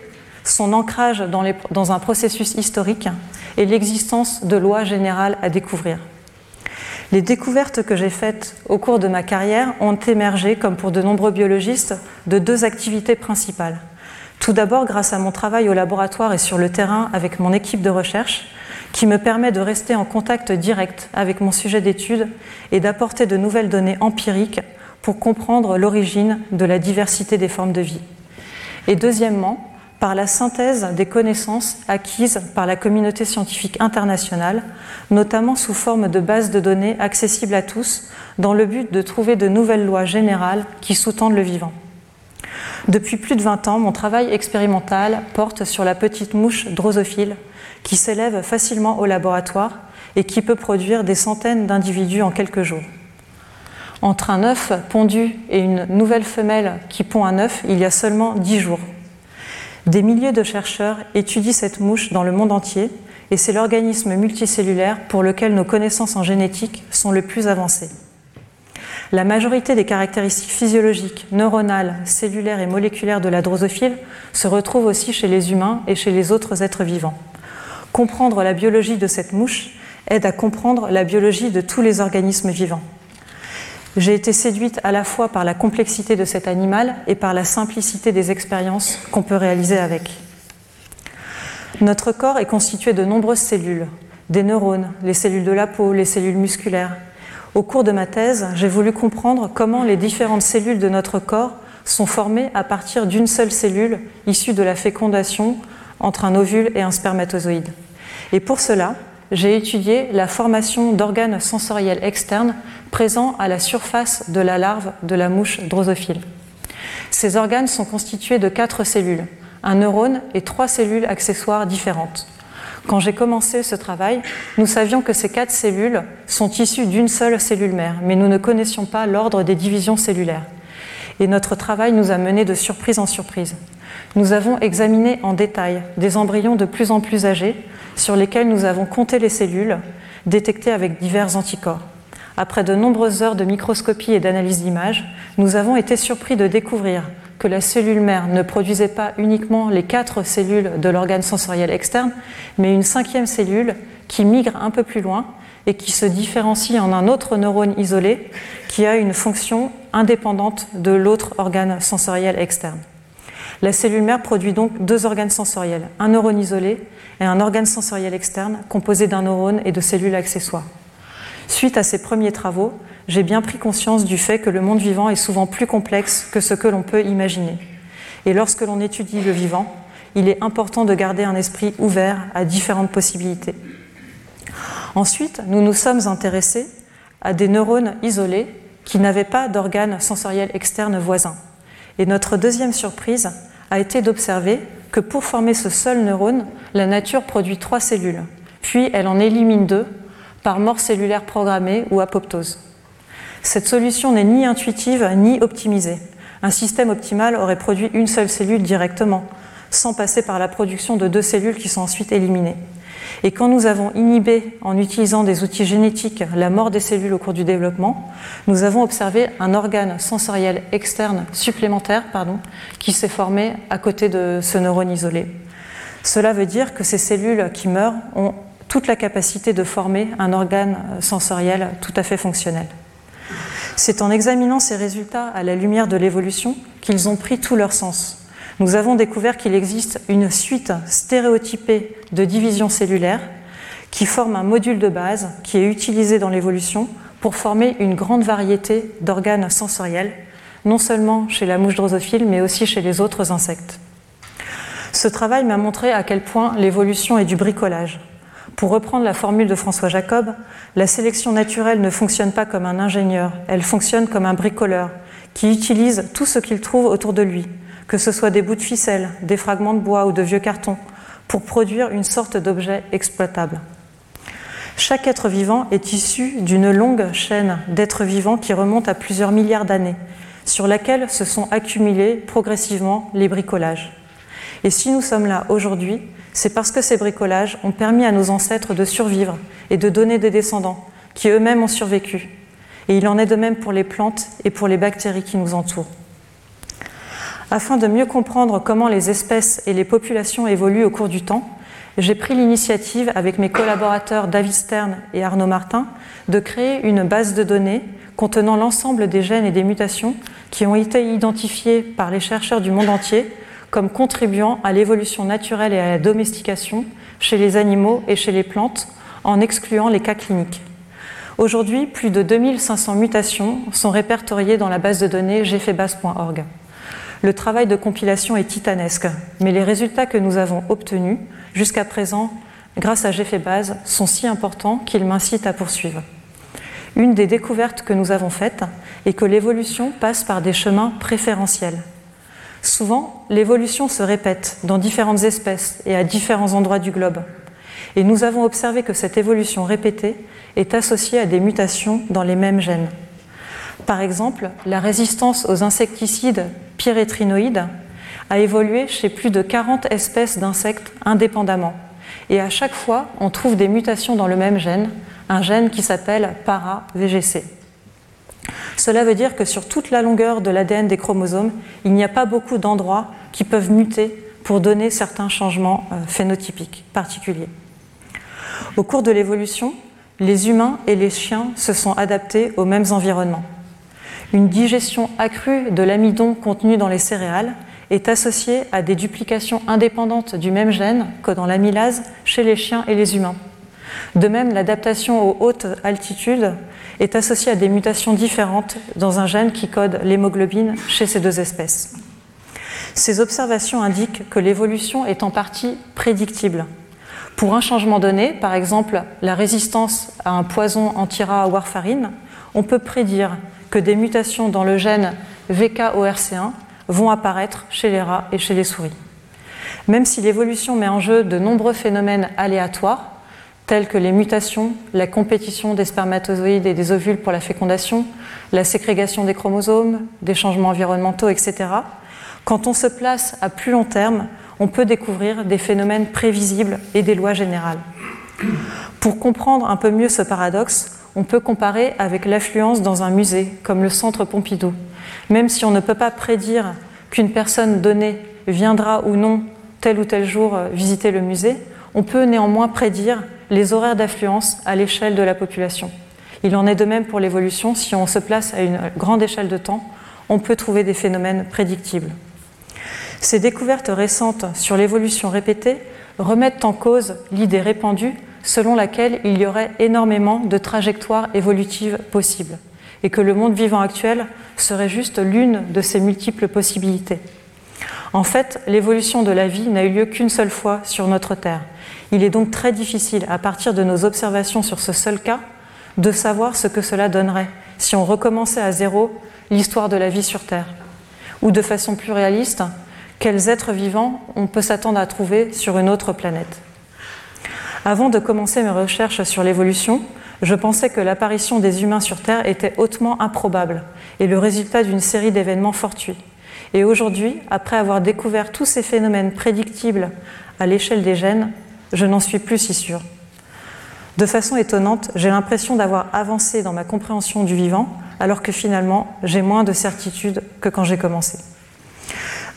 son ancrage dans, un processus historique et l'existence de lois générales à découvrir. Les découvertes que j'ai faites au cours de ma carrière ont émergé, comme pour de nombreux biologistes, de deux activités principales. Tout d'abord grâce à mon travail au laboratoire et sur le terrain avec mon équipe de recherche, qui me permet de rester en contact direct avec mon sujet d'étude et d'apporter de nouvelles données empiriques pour comprendre l'origine de la diversité des formes de vie. Et deuxièmement, par la synthèse des connaissances acquises par la communauté scientifique internationale, notamment sous forme de bases de données accessibles à tous, dans le but de trouver de nouvelles lois générales qui sous-tendent le vivant. Depuis plus de 20 ans, mon travail expérimental porte sur la petite mouche drosophile qui s'élève facilement au laboratoire et qui peut produire des centaines d'individus en quelques jours. Entre un œuf pondu et une nouvelle femelle qui pond un œuf, il y a seulement 10 jours. Des milliers de chercheurs étudient cette mouche dans le monde entier et c'est l'organisme multicellulaire pour lequel nos connaissances en génétique sont le plus avancées. La majorité des caractéristiques physiologiques, neuronales, cellulaires et moléculaires de la drosophile se retrouvent aussi chez les humains et chez les autres êtres vivants. Comprendre la biologie de cette mouche aide à comprendre la biologie de tous les organismes vivants. J'ai été séduite à la fois par la complexité de cet animal et par la simplicité des expériences qu'on peut réaliser avec. Notre corps est constitué de nombreuses cellules, des neurones, les cellules de la peau, les cellules musculaires. Au cours de ma thèse, j'ai voulu comprendre comment les différentes cellules de notre corps sont formées à partir d'une seule cellule issue de la fécondation entre un ovule et un spermatozoïde. Et pour cela, j'ai étudié la formation d'organes sensoriels externes présents à la surface de la larve de la mouche drosophile. Ces organes sont constitués de quatre cellules, un neurone et trois cellules accessoires différentes. Quand j'ai commencé ce travail, nous savions que ces quatre cellules sont issues d'une seule cellule mère, mais nous ne connaissions pas l'ordre des divisions cellulaires. Et notre travail nous a mené de surprise en surprise. Nous avons examiné en détail des embryons de plus en plus âgés sur lesquels nous avons compté les cellules détectées avec divers anticorps. Après de nombreuses heures de microscopie et d'analyse d'images, nous avons été surpris de découvrir que la cellule mère ne produisait pas uniquement les quatre cellules de l'organe sensoriel externe, mais une cinquième cellule qui migre un peu plus loin et qui se différencie en un autre neurone isolé qui a une fonction indépendante de l'autre organe sensoriel externe. La cellule mère produit donc deux organes sensoriels, un neurone isolé et un organe sensoriel externe composé d'un neurone et de cellules accessoires. Suite à ces premiers travaux, j'ai bien pris conscience du fait que le monde vivant est souvent plus complexe que ce que l'on peut imaginer. Et lorsque l'on étudie le vivant, il est important de garder un esprit ouvert à différentes possibilités. Ensuite, nous nous sommes intéressés à des neurones isolés qui n'avaient pas d'organes sensoriels externes voisins. Et notre deuxième surprise a été d'observer que pour former ce seul neurone, la nature produit trois cellules, puis elle en élimine deux par mort cellulaire programmée ou apoptose. Cette solution n'est ni intuitive ni optimisée. Un système optimal aurait produit une seule cellule directement, sans passer par la production de deux cellules qui sont ensuite éliminées. Et quand nous avons inhibé, en utilisant des outils génétiques, la mort des cellules au cours du développement, nous avons observé un organe sensoriel externe supplémentaire pardon, qui s'est formé à côté de ce neurone isolé. Cela veut dire que ces cellules qui meurent ont toute la capacité de former un organe sensoriel tout à fait fonctionnel. C'est en examinant ces résultats à la lumière de l'évolution qu'ils ont pris tout leur sens nous avons découvert qu'il existe une suite stéréotypée de divisions cellulaires qui forment un module de base qui est utilisé dans l'évolution pour former une grande variété d'organes sensoriels, non seulement chez la mouche drosophile, mais aussi chez les autres insectes. Ce travail m'a montré à quel point l'évolution est du bricolage. Pour reprendre la formule de François Jacob, la sélection naturelle ne fonctionne pas comme un ingénieur, elle fonctionne comme un bricoleur qui utilise tout ce qu'il trouve autour de lui, que ce soit des bouts de ficelle, des fragments de bois ou de vieux cartons, pour produire une sorte d'objet exploitable. Chaque être vivant est issu d'une longue chaîne d'êtres vivants qui remonte à plusieurs milliards d'années, sur laquelle se sont accumulés progressivement les bricolages. Et si nous sommes là aujourd'hui, c'est parce que ces bricolages ont permis à nos ancêtres de survivre et de donner des descendants qui eux-mêmes ont survécu. Et il en est de même pour les plantes et pour les bactéries qui nous entourent. Afin de mieux comprendre comment les espèces et les populations évoluent au cours du temps, j'ai pris l'initiative avec mes collaborateurs David Stern et Arnaud Martin de créer une base de données contenant l'ensemble des gènes et des mutations qui ont été identifiés par les chercheurs du monde entier comme contribuant à l'évolution naturelle et à la domestication chez les animaux et chez les plantes en excluant les cas cliniques. Aujourd'hui, plus de 2500 mutations sont répertoriées dans la base de données gfbase.org. Le travail de compilation est titanesque, mais les résultats que nous avons obtenus jusqu'à présent, grâce à GFBase, sont si importants qu'ils m'incitent à poursuivre. Une des découvertes que nous avons faites est que l'évolution passe par des chemins préférentiels. Souvent, l'évolution se répète dans différentes espèces et à différents endroits du globe. Et nous avons observé que cette évolution répétée est associée à des mutations dans les mêmes gènes. Par exemple, la résistance aux insecticides pyrétrinoïdes a évolué chez plus de 40 espèces d'insectes indépendamment, et à chaque fois, on trouve des mutations dans le même gène, un gène qui s'appelle para-VGC. Cela veut dire que sur toute la longueur de l'ADN des chromosomes, il n'y a pas beaucoup d'endroits qui peuvent muter pour donner certains changements euh, phénotypiques particuliers. Au cours de l'évolution, les humains et les chiens se sont adaptés aux mêmes environnements. Une digestion accrue de l'amidon contenu dans les céréales est associée à des duplications indépendantes du même gène que dans l'amylase chez les chiens et les humains. De même, l'adaptation aux hautes altitudes est associée à des mutations différentes dans un gène qui code l'hémoglobine chez ces deux espèces. Ces observations indiquent que l'évolution est en partie prédictible. Pour un changement donné, par exemple la résistance à un poison anti-rat warfarine, on peut prédire que des mutations dans le gène VKORC1 vont apparaître chez les rats et chez les souris. Même si l'évolution met en jeu de nombreux phénomènes aléatoires, tels que les mutations, la compétition des spermatozoïdes et des ovules pour la fécondation, la ségrégation des chromosomes, des changements environnementaux, etc., quand on se place à plus long terme, on peut découvrir des phénomènes prévisibles et des lois générales. Pour comprendre un peu mieux ce paradoxe, on peut comparer avec l'affluence dans un musée, comme le Centre Pompidou. Même si on ne peut pas prédire qu'une personne donnée viendra ou non tel ou tel jour euh, visiter le musée, on peut néanmoins prédire les horaires d'affluence à l'échelle de la population. Il en est de même pour l'évolution, si on se place à une grande échelle de temps, on peut trouver des phénomènes prédictibles. Ces découvertes récentes sur l'évolution répétée remettent en cause l'idée répandue selon laquelle il y aurait énormément de trajectoires évolutives possibles et que le monde vivant actuel serait juste l'une de ces multiples possibilités. En fait, l'évolution de la vie n'a eu lieu qu'une seule fois sur notre Terre. Il est donc très difficile, à partir de nos observations sur ce seul cas, de savoir ce que cela donnerait si on recommençait à zéro l'histoire de la vie sur Terre. Ou de façon plus réaliste, quels êtres vivants on peut s'attendre à trouver sur une autre planète. Avant de commencer mes recherches sur l'évolution, je pensais que l'apparition des humains sur Terre était hautement improbable et le résultat d'une série d'événements fortuits. Et aujourd'hui, après avoir découvert tous ces phénomènes prédictibles à l'échelle des gènes, je n'en suis plus si sûre. De façon étonnante, j'ai l'impression d'avoir avancé dans ma compréhension du vivant, alors que finalement, j'ai moins de certitude que quand j'ai commencé.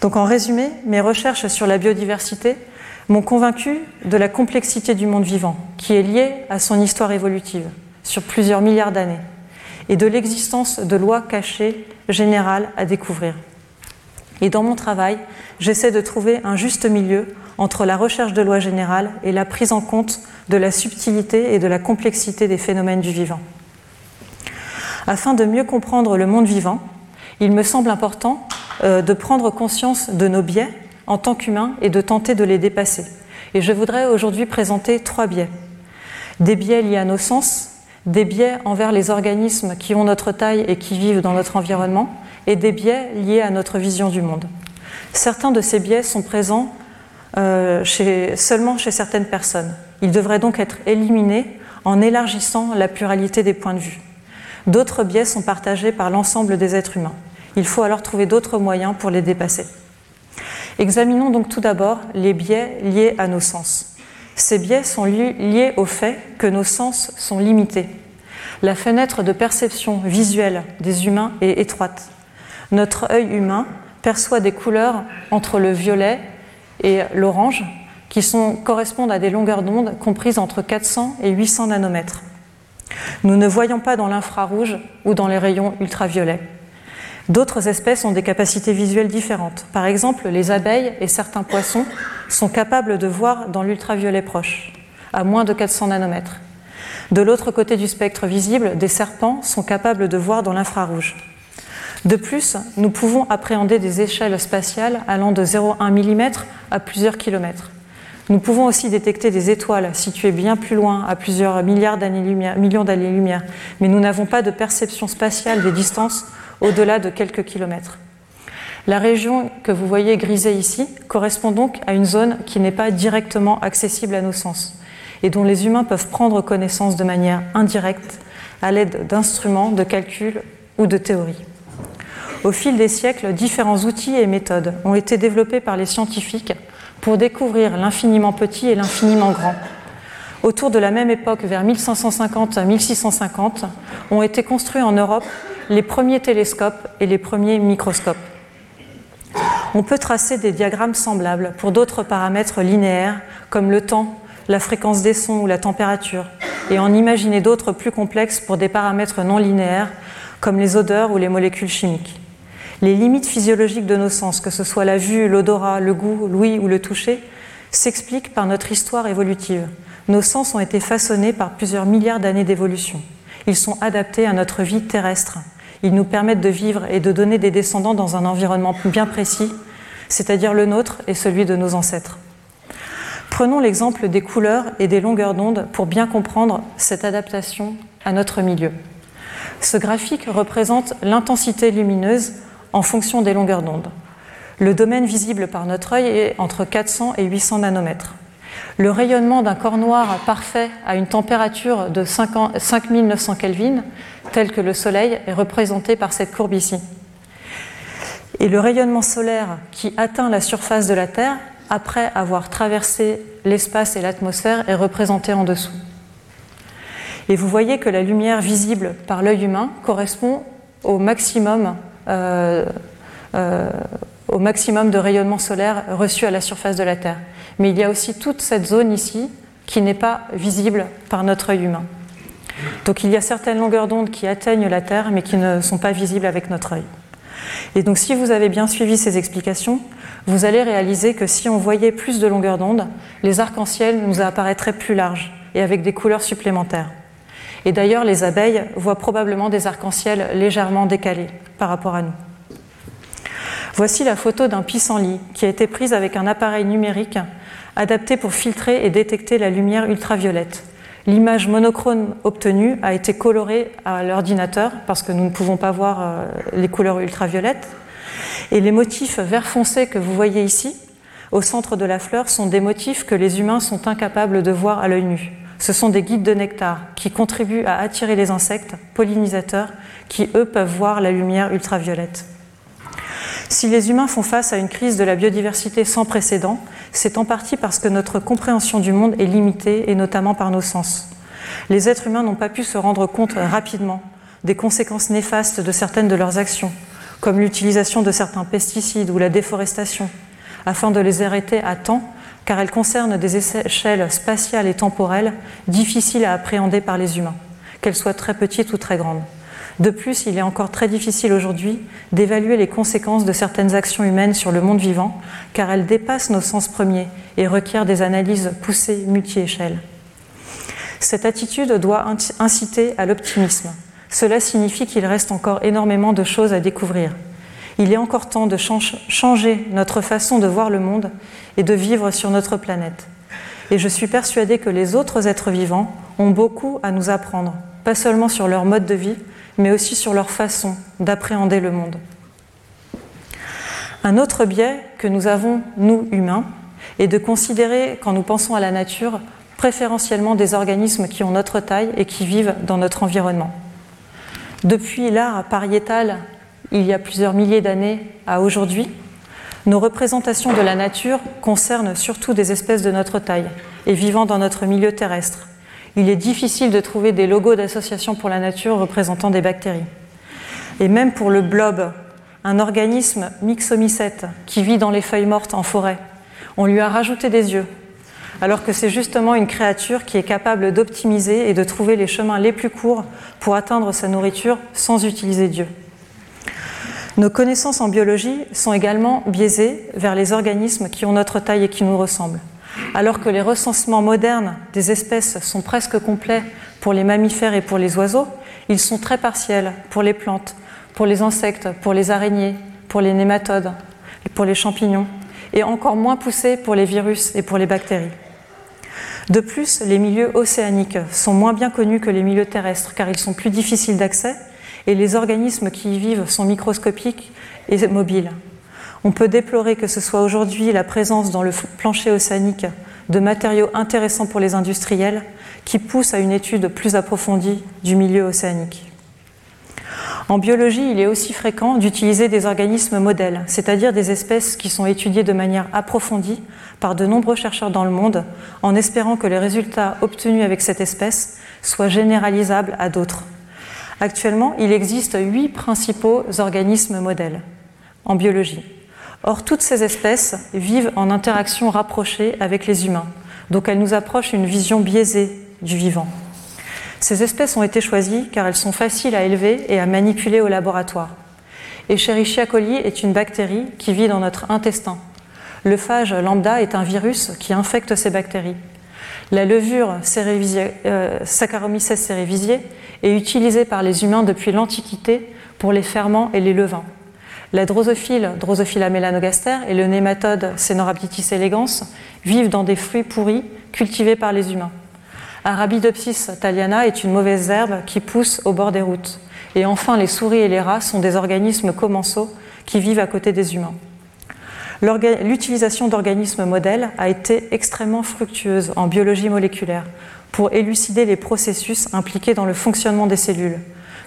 Donc en résumé, mes recherches sur la biodiversité m'ont convaincu de la complexité du monde vivant, qui est liée à son histoire évolutive sur plusieurs milliards d'années, et de l'existence de lois cachées générales à découvrir. Et dans mon travail, j'essaie de trouver un juste milieu entre la recherche de lois générales et la prise en compte de la subtilité et de la complexité des phénomènes du vivant. Afin de mieux comprendre le monde vivant, il me semble important euh, de prendre conscience de nos biais en tant qu'humains et de tenter de les dépasser. Et je voudrais aujourd'hui présenter trois biais. Des biais liés à nos sens, des biais envers les organismes qui ont notre taille et qui vivent dans notre environnement, et des biais liés à notre vision du monde. Certains de ces biais sont présents euh, seulement chez certaines personnes. Ils devraient donc être éliminés en élargissant la pluralité des points de vue. D'autres biais sont partagés par l'ensemble des êtres humains. Il faut alors trouver d'autres moyens pour les dépasser. Examinons donc tout d'abord les biais liés à nos sens. Ces biais sont liés au fait que nos sens sont limités. La fenêtre de perception visuelle des humains est étroite. Notre œil humain perçoit des couleurs entre le violet et l'orange qui correspondent à des longueurs d'onde comprises entre 400 et 800 nanomètres. Nous ne voyons pas dans l'infrarouge ou dans les rayons ultraviolets. D'autres espèces ont des capacités visuelles différentes. Par exemple, les abeilles et certains poissons sont capables de voir dans l'ultraviolet proche, à moins de 400 nanomètres. De l'autre côté du spectre visible, des serpents sont capables de voir dans l'infrarouge. De plus, nous pouvons appréhender des échelles spatiales allant de 0,1 mm à plusieurs kilomètres. Nous pouvons aussi détecter des étoiles situées bien plus loin, à plusieurs milliards millions d'années-lumière, mais nous n'avons pas de perception spatiale des distances au-delà de quelques kilomètres. La région que vous voyez grisée ici correspond donc à une zone qui n'est pas directement accessible à nos sens et dont les humains peuvent prendre connaissance de manière indirecte à l'aide d'instruments de calcul ou de théories. Au fil des siècles, différents outils et méthodes ont été développés par les scientifiques pour découvrir l'infiniment petit et l'infiniment grand. Autour de la même époque, vers 1550-1650, ont été construits en Europe les premiers télescopes et les premiers microscopes. On peut tracer des diagrammes semblables pour d'autres paramètres linéaires comme le temps, la fréquence des sons ou la température, et en imaginer d'autres plus complexes pour des paramètres non linéaires comme les odeurs ou les molécules chimiques. Les limites physiologiques de nos sens, que ce soit la vue, l'odorat, le goût, l'ouïe ou le toucher, s'expliquent par notre histoire évolutive. Nos sens ont été façonnés par plusieurs milliards d'années d'évolution. Ils sont adaptés à notre vie terrestre. Ils nous permettent de vivre et de donner des descendants dans un environnement bien précis, c'est-à-dire le nôtre et celui de nos ancêtres. Prenons l'exemple des couleurs et des longueurs d'onde pour bien comprendre cette adaptation à notre milieu. Ce graphique représente l'intensité lumineuse en fonction des longueurs d'onde. Le domaine visible par notre œil est entre 400 et 800 nanomètres. Le rayonnement d'un corps noir parfait à une température de 5900 Kelvin, tel que le Soleil, est représenté par cette courbe ici. Et le rayonnement solaire qui atteint la surface de la Terre, après avoir traversé l'espace et l'atmosphère, est représenté en dessous. Et vous voyez que la lumière visible par l'œil humain correspond au maximum euh, euh, au maximum de rayonnement solaire reçu à la surface de la Terre. Mais il y a aussi toute cette zone ici qui n'est pas visible par notre œil humain. Donc il y a certaines longueurs d'onde qui atteignent la Terre mais qui ne sont pas visibles avec notre œil. Et donc si vous avez bien suivi ces explications, vous allez réaliser que si on voyait plus de longueurs d'onde, les arcs-en-ciel nous apparaîtraient plus larges et avec des couleurs supplémentaires. Et d'ailleurs, les abeilles voient probablement des arcs-en-ciel légèrement décalés par rapport à nous. Voici la photo d'un pissenlit qui a été prise avec un appareil numérique adapté pour filtrer et détecter la lumière ultraviolette. L'image monochrome obtenue a été colorée à l'ordinateur parce que nous ne pouvons pas voir euh, les couleurs ultraviolettes. Et les motifs vert foncé que vous voyez ici, au centre de la fleur, sont des motifs que les humains sont incapables de voir à l'œil nu. Ce sont des guides de nectar qui contribuent à attirer les insectes pollinisateurs qui, eux, peuvent voir la lumière ultraviolette. Si les humains font face à une crise de la biodiversité sans précédent, c'est en partie parce que notre compréhension du monde est limitée, et notamment par nos sens. Les êtres humains n'ont pas pu se rendre compte rapidement des conséquences néfastes de certaines de leurs actions, comme l'utilisation de certains pesticides ou la déforestation, afin de les arrêter à temps car elles concernent des échelles spatiales et temporelles difficiles à appréhender par les humains, qu'elles soient très petites ou très grandes. De plus, il est encore très difficile aujourd'hui d'évaluer les conséquences de certaines actions humaines sur le monde vivant, car elles dépassent nos sens premiers et requièrent des analyses poussées multi-échelles. Cette attitude doit inciter à l'optimisme. Cela signifie qu'il reste encore énormément de choses à découvrir. Il est encore temps de changer notre façon de voir le monde et de vivre sur notre planète. Et je suis persuadée que les autres êtres vivants ont beaucoup à nous apprendre, pas seulement sur leur mode de vie, mais aussi sur leur façon d'appréhender le monde. Un autre biais que nous avons, nous humains, est de considérer, quand nous pensons à la nature, préférentiellement des organismes qui ont notre taille et qui vivent dans notre environnement. Depuis l'art pariétal, il y a plusieurs milliers d'années à aujourd'hui, nos représentations de la nature concernent surtout des espèces de notre taille et vivant dans notre milieu terrestre. Il est difficile de trouver des logos d'associations pour la nature représentant des bactéries. Et même pour le blob, un organisme myxomycète qui vit dans les feuilles mortes en forêt, on lui a rajouté des yeux, alors que c'est justement une créature qui est capable d'optimiser et de trouver les chemins les plus courts pour atteindre sa nourriture sans utiliser Dieu. Nos connaissances en biologie sont également biaisées vers les organismes qui ont notre taille et qui nous ressemblent. Alors que les recensements modernes des espèces sont presque complets pour les mammifères et pour les oiseaux, ils sont très partiels pour les plantes, pour les insectes, pour les araignées, pour les nématodes, pour les champignons, et encore moins poussés pour les virus et pour les bactéries. De plus, les milieux océaniques sont moins bien connus que les milieux terrestres car ils sont plus difficiles d'accès et les organismes qui y vivent sont microscopiques et mobiles. On peut déplorer que ce soit aujourd'hui la présence dans le plancher océanique de matériaux intéressants pour les industriels qui poussent à une étude plus approfondie du milieu océanique. En biologie, il est aussi fréquent d'utiliser des organismes modèles, c'est-à-dire des espèces qui sont étudiées de manière approfondie par de nombreux chercheurs dans le monde, en espérant que les résultats obtenus avec cette espèce soient généralisables à d'autres. Actuellement, il existe huit principaux organismes modèles en biologie. Or, toutes ces espèces vivent en interaction rapprochée avec les humains, donc elles nous approchent une vision biaisée du vivant. Ces espèces ont été choisies car elles sont faciles à élever et à manipuler au laboratoire. Escherichia coli est une bactérie qui vit dans notre intestin. Le phage lambda est un virus qui infecte ces bactéries. La levure euh, Saccharomyces cerevisiae est utilisée par les humains depuis l'Antiquité pour les ferments et les levains. La drosophile, Drosophila melanogaster, et le nématode Cenorhabditis elegans vivent dans des fruits pourris cultivés par les humains. Arabidopsis thaliana est une mauvaise herbe qui pousse au bord des routes. Et enfin, les souris et les rats sont des organismes commensaux qui vivent à côté des humains. L'utilisation d'organismes modèles a été extrêmement fructueuse en biologie moléculaire pour élucider les processus impliqués dans le fonctionnement des cellules,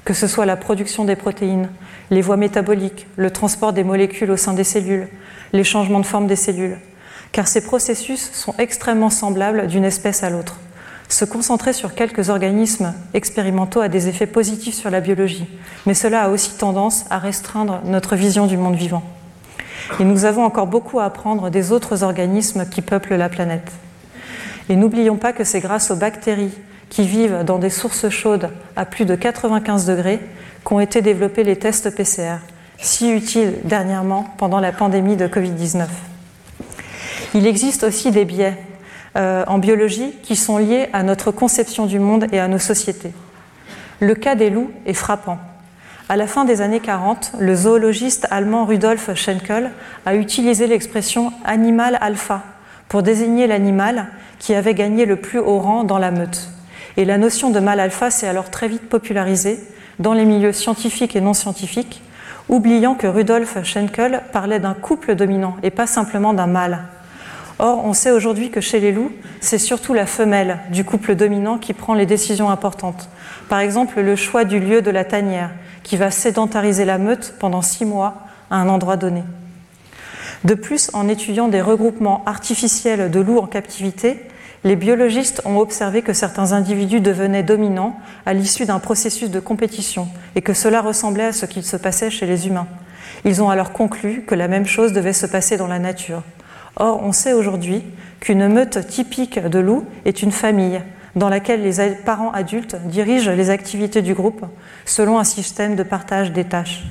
que ce soit la production des protéines, les voies métaboliques, le transport des molécules au sein des cellules, les changements de forme des cellules, car ces processus sont extrêmement semblables d'une espèce à l'autre. Se concentrer sur quelques organismes expérimentaux a des effets positifs sur la biologie, mais cela a aussi tendance à restreindre notre vision du monde vivant. Et nous avons encore beaucoup à apprendre des autres organismes qui peuplent la planète. Et n'oublions pas que c'est grâce aux bactéries qui vivent dans des sources chaudes à plus de 95 degrés qu'ont été développés les tests PCR, si utiles dernièrement pendant la pandémie de Covid-19. Il existe aussi des biais euh, en biologie qui sont liés à notre conception du monde et à nos sociétés. Le cas des loups est frappant. À la fin des années 40, le zoologiste allemand Rudolf Schenkel a utilisé l'expression animal alpha pour désigner l'animal qui avait gagné le plus haut rang dans la meute. Et la notion de mâle alpha s'est alors très vite popularisée dans les milieux scientifiques et non scientifiques, oubliant que Rudolf Schenkel parlait d'un couple dominant et pas simplement d'un mâle. Or, on sait aujourd'hui que chez les loups, c'est surtout la femelle du couple dominant qui prend les décisions importantes. Par exemple, le choix du lieu de la tanière, qui va sédentariser la meute pendant six mois à un endroit donné. De plus, en étudiant des regroupements artificiels de loups en captivité, les biologistes ont observé que certains individus devenaient dominants à l'issue d'un processus de compétition et que cela ressemblait à ce qu'il se passait chez les humains. Ils ont alors conclu que la même chose devait se passer dans la nature. Or, on sait aujourd'hui qu'une meute typique de loups est une famille dans laquelle les parents adultes dirigent les activités du groupe selon un système de partage des tâches.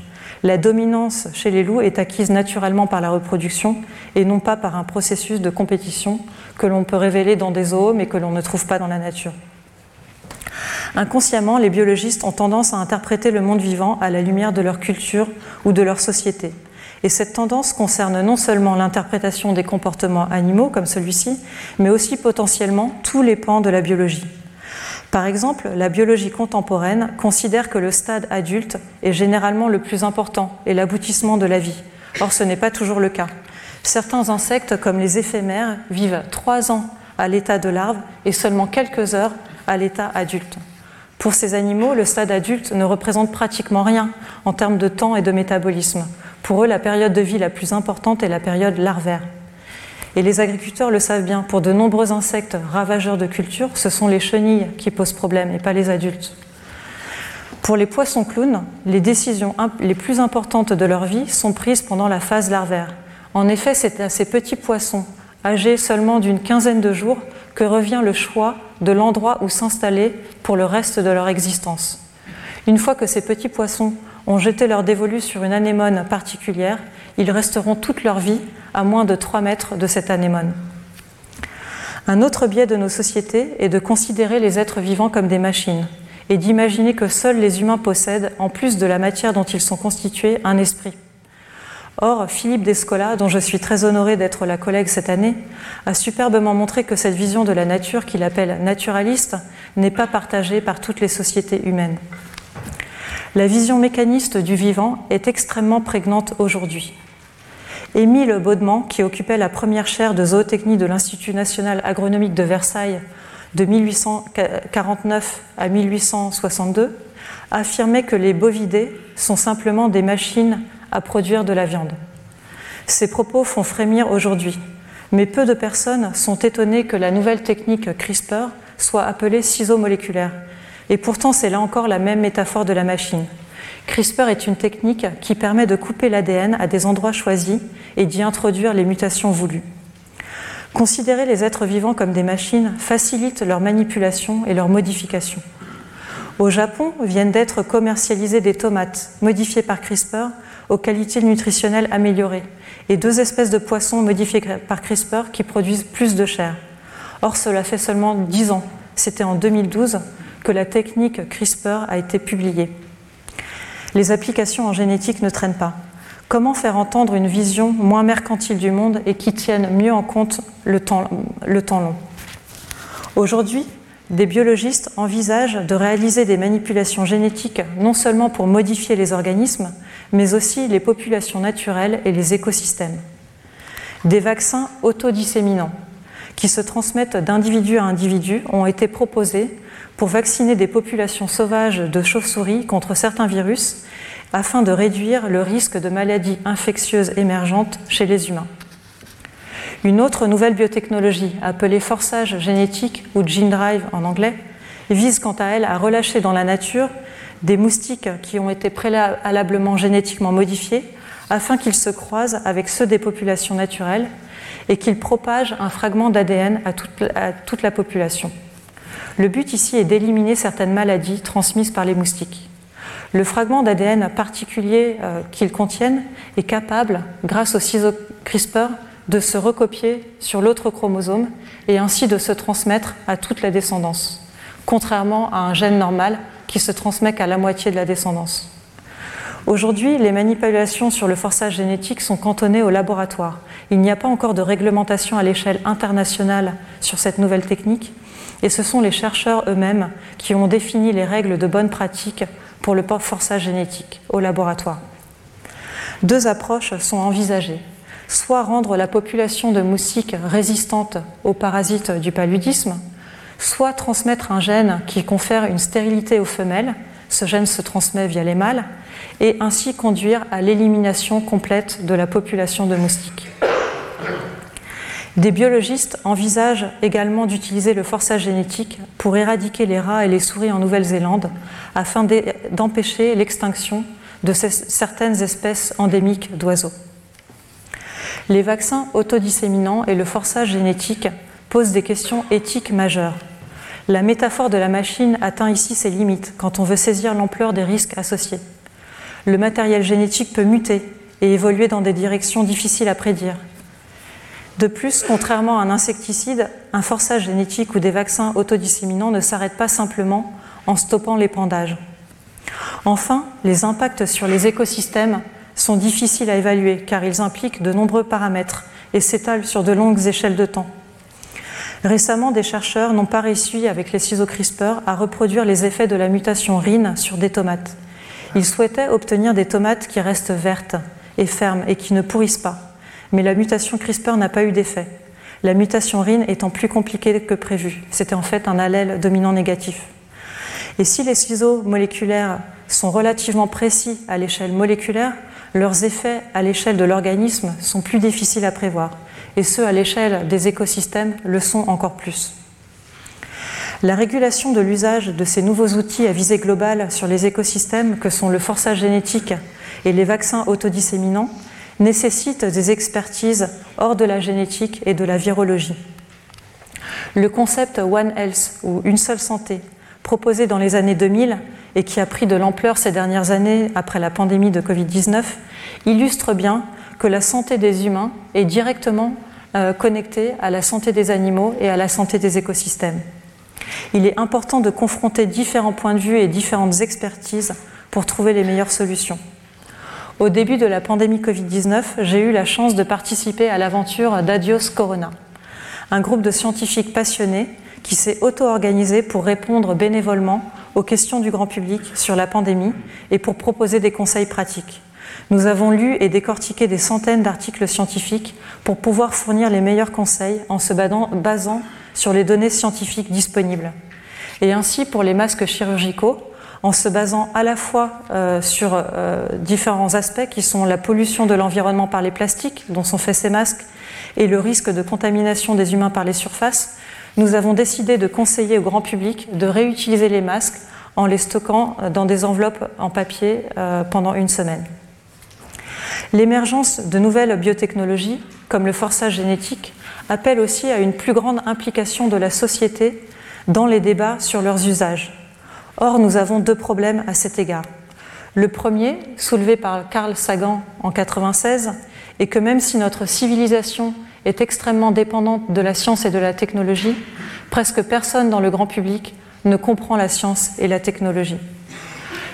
La dominance chez les loups est acquise naturellement par la reproduction et non pas par un processus de compétition que l'on peut révéler dans des zoos mais que l'on ne trouve pas dans la nature. Inconsciemment, les biologistes ont tendance à interpréter le monde vivant à la lumière de leur culture ou de leur société. Et cette tendance concerne non seulement l'interprétation des comportements animaux comme celui-ci, mais aussi potentiellement tous les pans de la biologie. Par exemple, la biologie contemporaine considère que le stade adulte est généralement le plus important et l'aboutissement de la vie. Or, ce n'est pas toujours le cas. Certains insectes, comme les éphémères, vivent trois ans à l'état de larve et seulement quelques heures à l'état adulte. Pour ces animaux, le stade adulte ne représente pratiquement rien en termes de temps et de métabolisme. Pour eux, la période de vie la plus importante est la période larvaire. Et les agriculteurs le savent bien, pour de nombreux insectes ravageurs de culture, ce sont les chenilles qui posent problème et pas les adultes. Pour les poissons clowns, les décisions les plus importantes de leur vie sont prises pendant la phase larvaire. En effet, c'est à ces petits poissons, âgés seulement d'une quinzaine de jours, que revient le choix de l'endroit où s'installer pour le reste de leur existence. Une fois que ces petits poissons ont jeté leur dévolu sur une anémone particulière, ils resteront toute leur vie à moins de 3 mètres de cette anémone. Un autre biais de nos sociétés est de considérer les êtres vivants comme des machines et d'imaginer que seuls les humains possèdent, en plus de la matière dont ils sont constitués, un esprit. Or, Philippe Descola, dont je suis très honoré d'être la collègue cette année, a superbement montré que cette vision de la nature qu'il appelle naturaliste n'est pas partagée par toutes les sociétés humaines. La vision mécaniste du vivant est extrêmement prégnante aujourd'hui. Émile Baudement, qui occupait la première chaire de zootechnie de l'Institut national agronomique de Versailles de 1849 à 1862, affirmait que les bovidés sont simplement des machines à produire de la viande. Ces propos font frémir aujourd'hui, mais peu de personnes sont étonnées que la nouvelle technique CRISPR soit appelée ciseaux moléculaires. Et pourtant, c'est là encore la même métaphore de la machine. CRISPR est une technique qui permet de couper l'ADN à des endroits choisis et d'y introduire les mutations voulues. Considérer les êtres vivants comme des machines facilite leur manipulation et leur modification. Au Japon viennent d'être commercialisées des tomates modifiées par CRISPR aux qualités nutritionnelles améliorées et deux espèces de poissons modifiées par CRISPR qui produisent plus de chair. Or, cela fait seulement 10 ans, c'était en 2012, la technique CRISPR a été publiée. Les applications en génétique ne traînent pas. Comment faire entendre une vision moins mercantile du monde et qui tienne mieux en compte le temps, le temps long? Aujourd'hui, des biologistes envisagent de réaliser des manipulations génétiques non seulement pour modifier les organismes, mais aussi les populations naturelles et les écosystèmes. Des vaccins autodisséminants qui se transmettent d'individu à individu ont été proposés pour vacciner des populations sauvages de chauves-souris contre certains virus afin de réduire le risque de maladies infectieuses émergentes chez les humains. Une autre nouvelle biotechnologie, appelée forçage génétique ou gene drive en anglais, vise quant à elle à relâcher dans la nature des moustiques qui ont été préalablement génétiquement modifiés afin qu'ils se croisent avec ceux des populations naturelles et qu'ils propagent un fragment d'ADN à, à toute, la population. Le but ici est d'éliminer certaines maladies transmises par les moustiques. Le fragment d'ADN particulier euh, qu'ils contiennent est capable, grâce au ciseau CRISPR, de se recopier sur l'autre chromosome et ainsi de se transmettre à toute la descendance, contrairement à un gène normal qui se transmet qu'à la moitié de la descendance. Aujourd'hui, les manipulations sur le forçage génétique sont cantonnées au laboratoire. Il n'y a pas encore de réglementation à l'échelle internationale sur cette nouvelle technique, et ce sont les chercheurs eux-mêmes qui ont défini les règles de bonne pratique pour le forçage génétique au laboratoire. Deux approches sont envisagées soit rendre la population de moustiques résistante aux parasites du paludisme, soit transmettre un gène qui confère une stérilité aux femelles, ce gène se transmet via les mâles, et ainsi conduire à l'élimination complète de la population de moustiques. Des biologistes envisagent également d'utiliser le forçage génétique pour éradiquer les rats et les souris en Nouvelle-Zélande afin d'empêcher l'extinction de certaines espèces endémiques d'oiseaux. Les vaccins autodisséminants et le forçage génétique posent des questions éthiques majeures. La métaphore de la machine atteint ici ses limites quand on veut saisir l'ampleur des risques associés. Le matériel génétique peut muter et évoluer dans des directions difficiles à prédire. De plus, contrairement à un insecticide, un forçage génétique ou des vaccins autodisséminants ne s'arrêtent pas simplement en stoppant l'épandage. Enfin, les impacts sur les écosystèmes sont difficiles à évaluer car ils impliquent de nombreux paramètres et s'étalent sur de longues échelles de temps. Récemment, des chercheurs n'ont pas réussi, avec les ciseaux CRISPR, à reproduire les effets de la mutation RIN sur des tomates. Ils souhaitaient obtenir des tomates qui restent vertes et fermes et qui ne pourrissent pas. Mais la mutation CRISPR n'a pas eu d'effet. La mutation RIN étant plus compliquée que prévu. C'était en fait un allèle dominant négatif. Et si les ciseaux moléculaires sont relativement précis à l'échelle moléculaire, leurs effets à l'échelle de l'organisme sont plus difficiles à prévoir, et ceux à l'échelle des écosystèmes le sont encore plus. La régulation de l'usage de ces nouveaux outils à visée globale sur les écosystèmes que sont le forçage génétique et les vaccins autodisséminants nécessite des expertises hors de la génétique et de la virologie. Le concept One Health ou une seule santé, proposé dans les années 2000 et qui a pris de l'ampleur ces dernières années après la pandémie de Covid-19, illustre bien que la santé des humains est directement euh, connectée à la santé des animaux et à la santé des écosystèmes. Il est important de confronter différents points de vue et différentes expertises pour trouver les meilleures solutions. Au début de la pandémie Covid-19, j'ai eu la chance de participer à l'aventure d'Adios Corona, un groupe de scientifiques passionnés qui s'est auto-organisé pour répondre bénévolement aux questions du grand public sur la pandémie et pour proposer des conseils pratiques. Nous avons lu et décortiqué des centaines d'articles scientifiques pour pouvoir fournir les meilleurs conseils en se basant sur les données scientifiques disponibles. Et ainsi, pour les masques chirurgicaux, en se basant à la fois euh, sur euh, différents aspects qui sont la pollution de l'environnement par les plastiques dont sont faits ces masques et le risque de contamination des humains par les surfaces, nous avons décidé de conseiller au grand public de réutiliser les masques en les stockant dans des enveloppes en papier euh, pendant une semaine. L'émergence de nouvelles biotechnologies, comme le forçage génétique, appelle aussi à une plus grande implication de la société dans les débats sur leurs usages. Or, nous avons deux problèmes à cet égard. Le premier, soulevé par Carl Sagan en 1996, est que même si notre civilisation est extrêmement dépendante de la science et de la technologie, presque personne dans le grand public ne comprend la science et la technologie.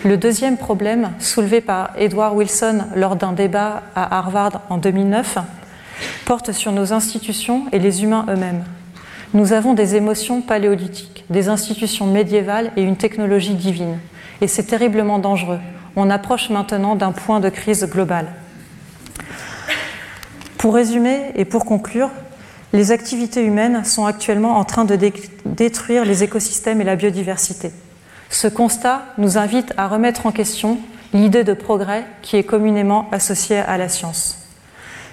Le deuxième problème, soulevé par Edward Wilson lors d'un débat à Harvard en 2009, porte sur nos institutions et les humains eux-mêmes. Nous avons des émotions paléolithiques, des institutions médiévales et une technologie divine. Et c'est terriblement dangereux. On approche maintenant d'un point de crise globale. Pour résumer et pour conclure, les activités humaines sont actuellement en train de détruire les écosystèmes et la biodiversité. Ce constat nous invite à remettre en question l'idée de progrès qui est communément associée à la science.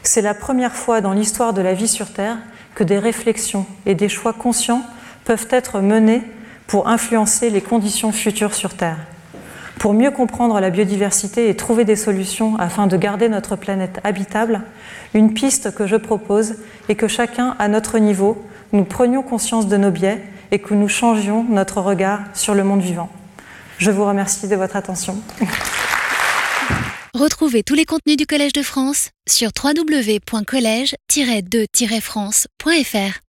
C'est la première fois dans l'histoire de la vie sur Terre que des réflexions et des choix conscients peuvent être menés pour influencer les conditions futures sur Terre. Pour mieux comprendre la biodiversité et trouver des solutions afin de garder notre planète habitable, une piste que je propose est que chacun, à notre niveau, nous prenions conscience de nos biais et que nous changions notre regard sur le monde vivant. Je vous remercie de votre attention. Retrouvez tous les contenus du Collège de France sur www.colège-2-france.fr.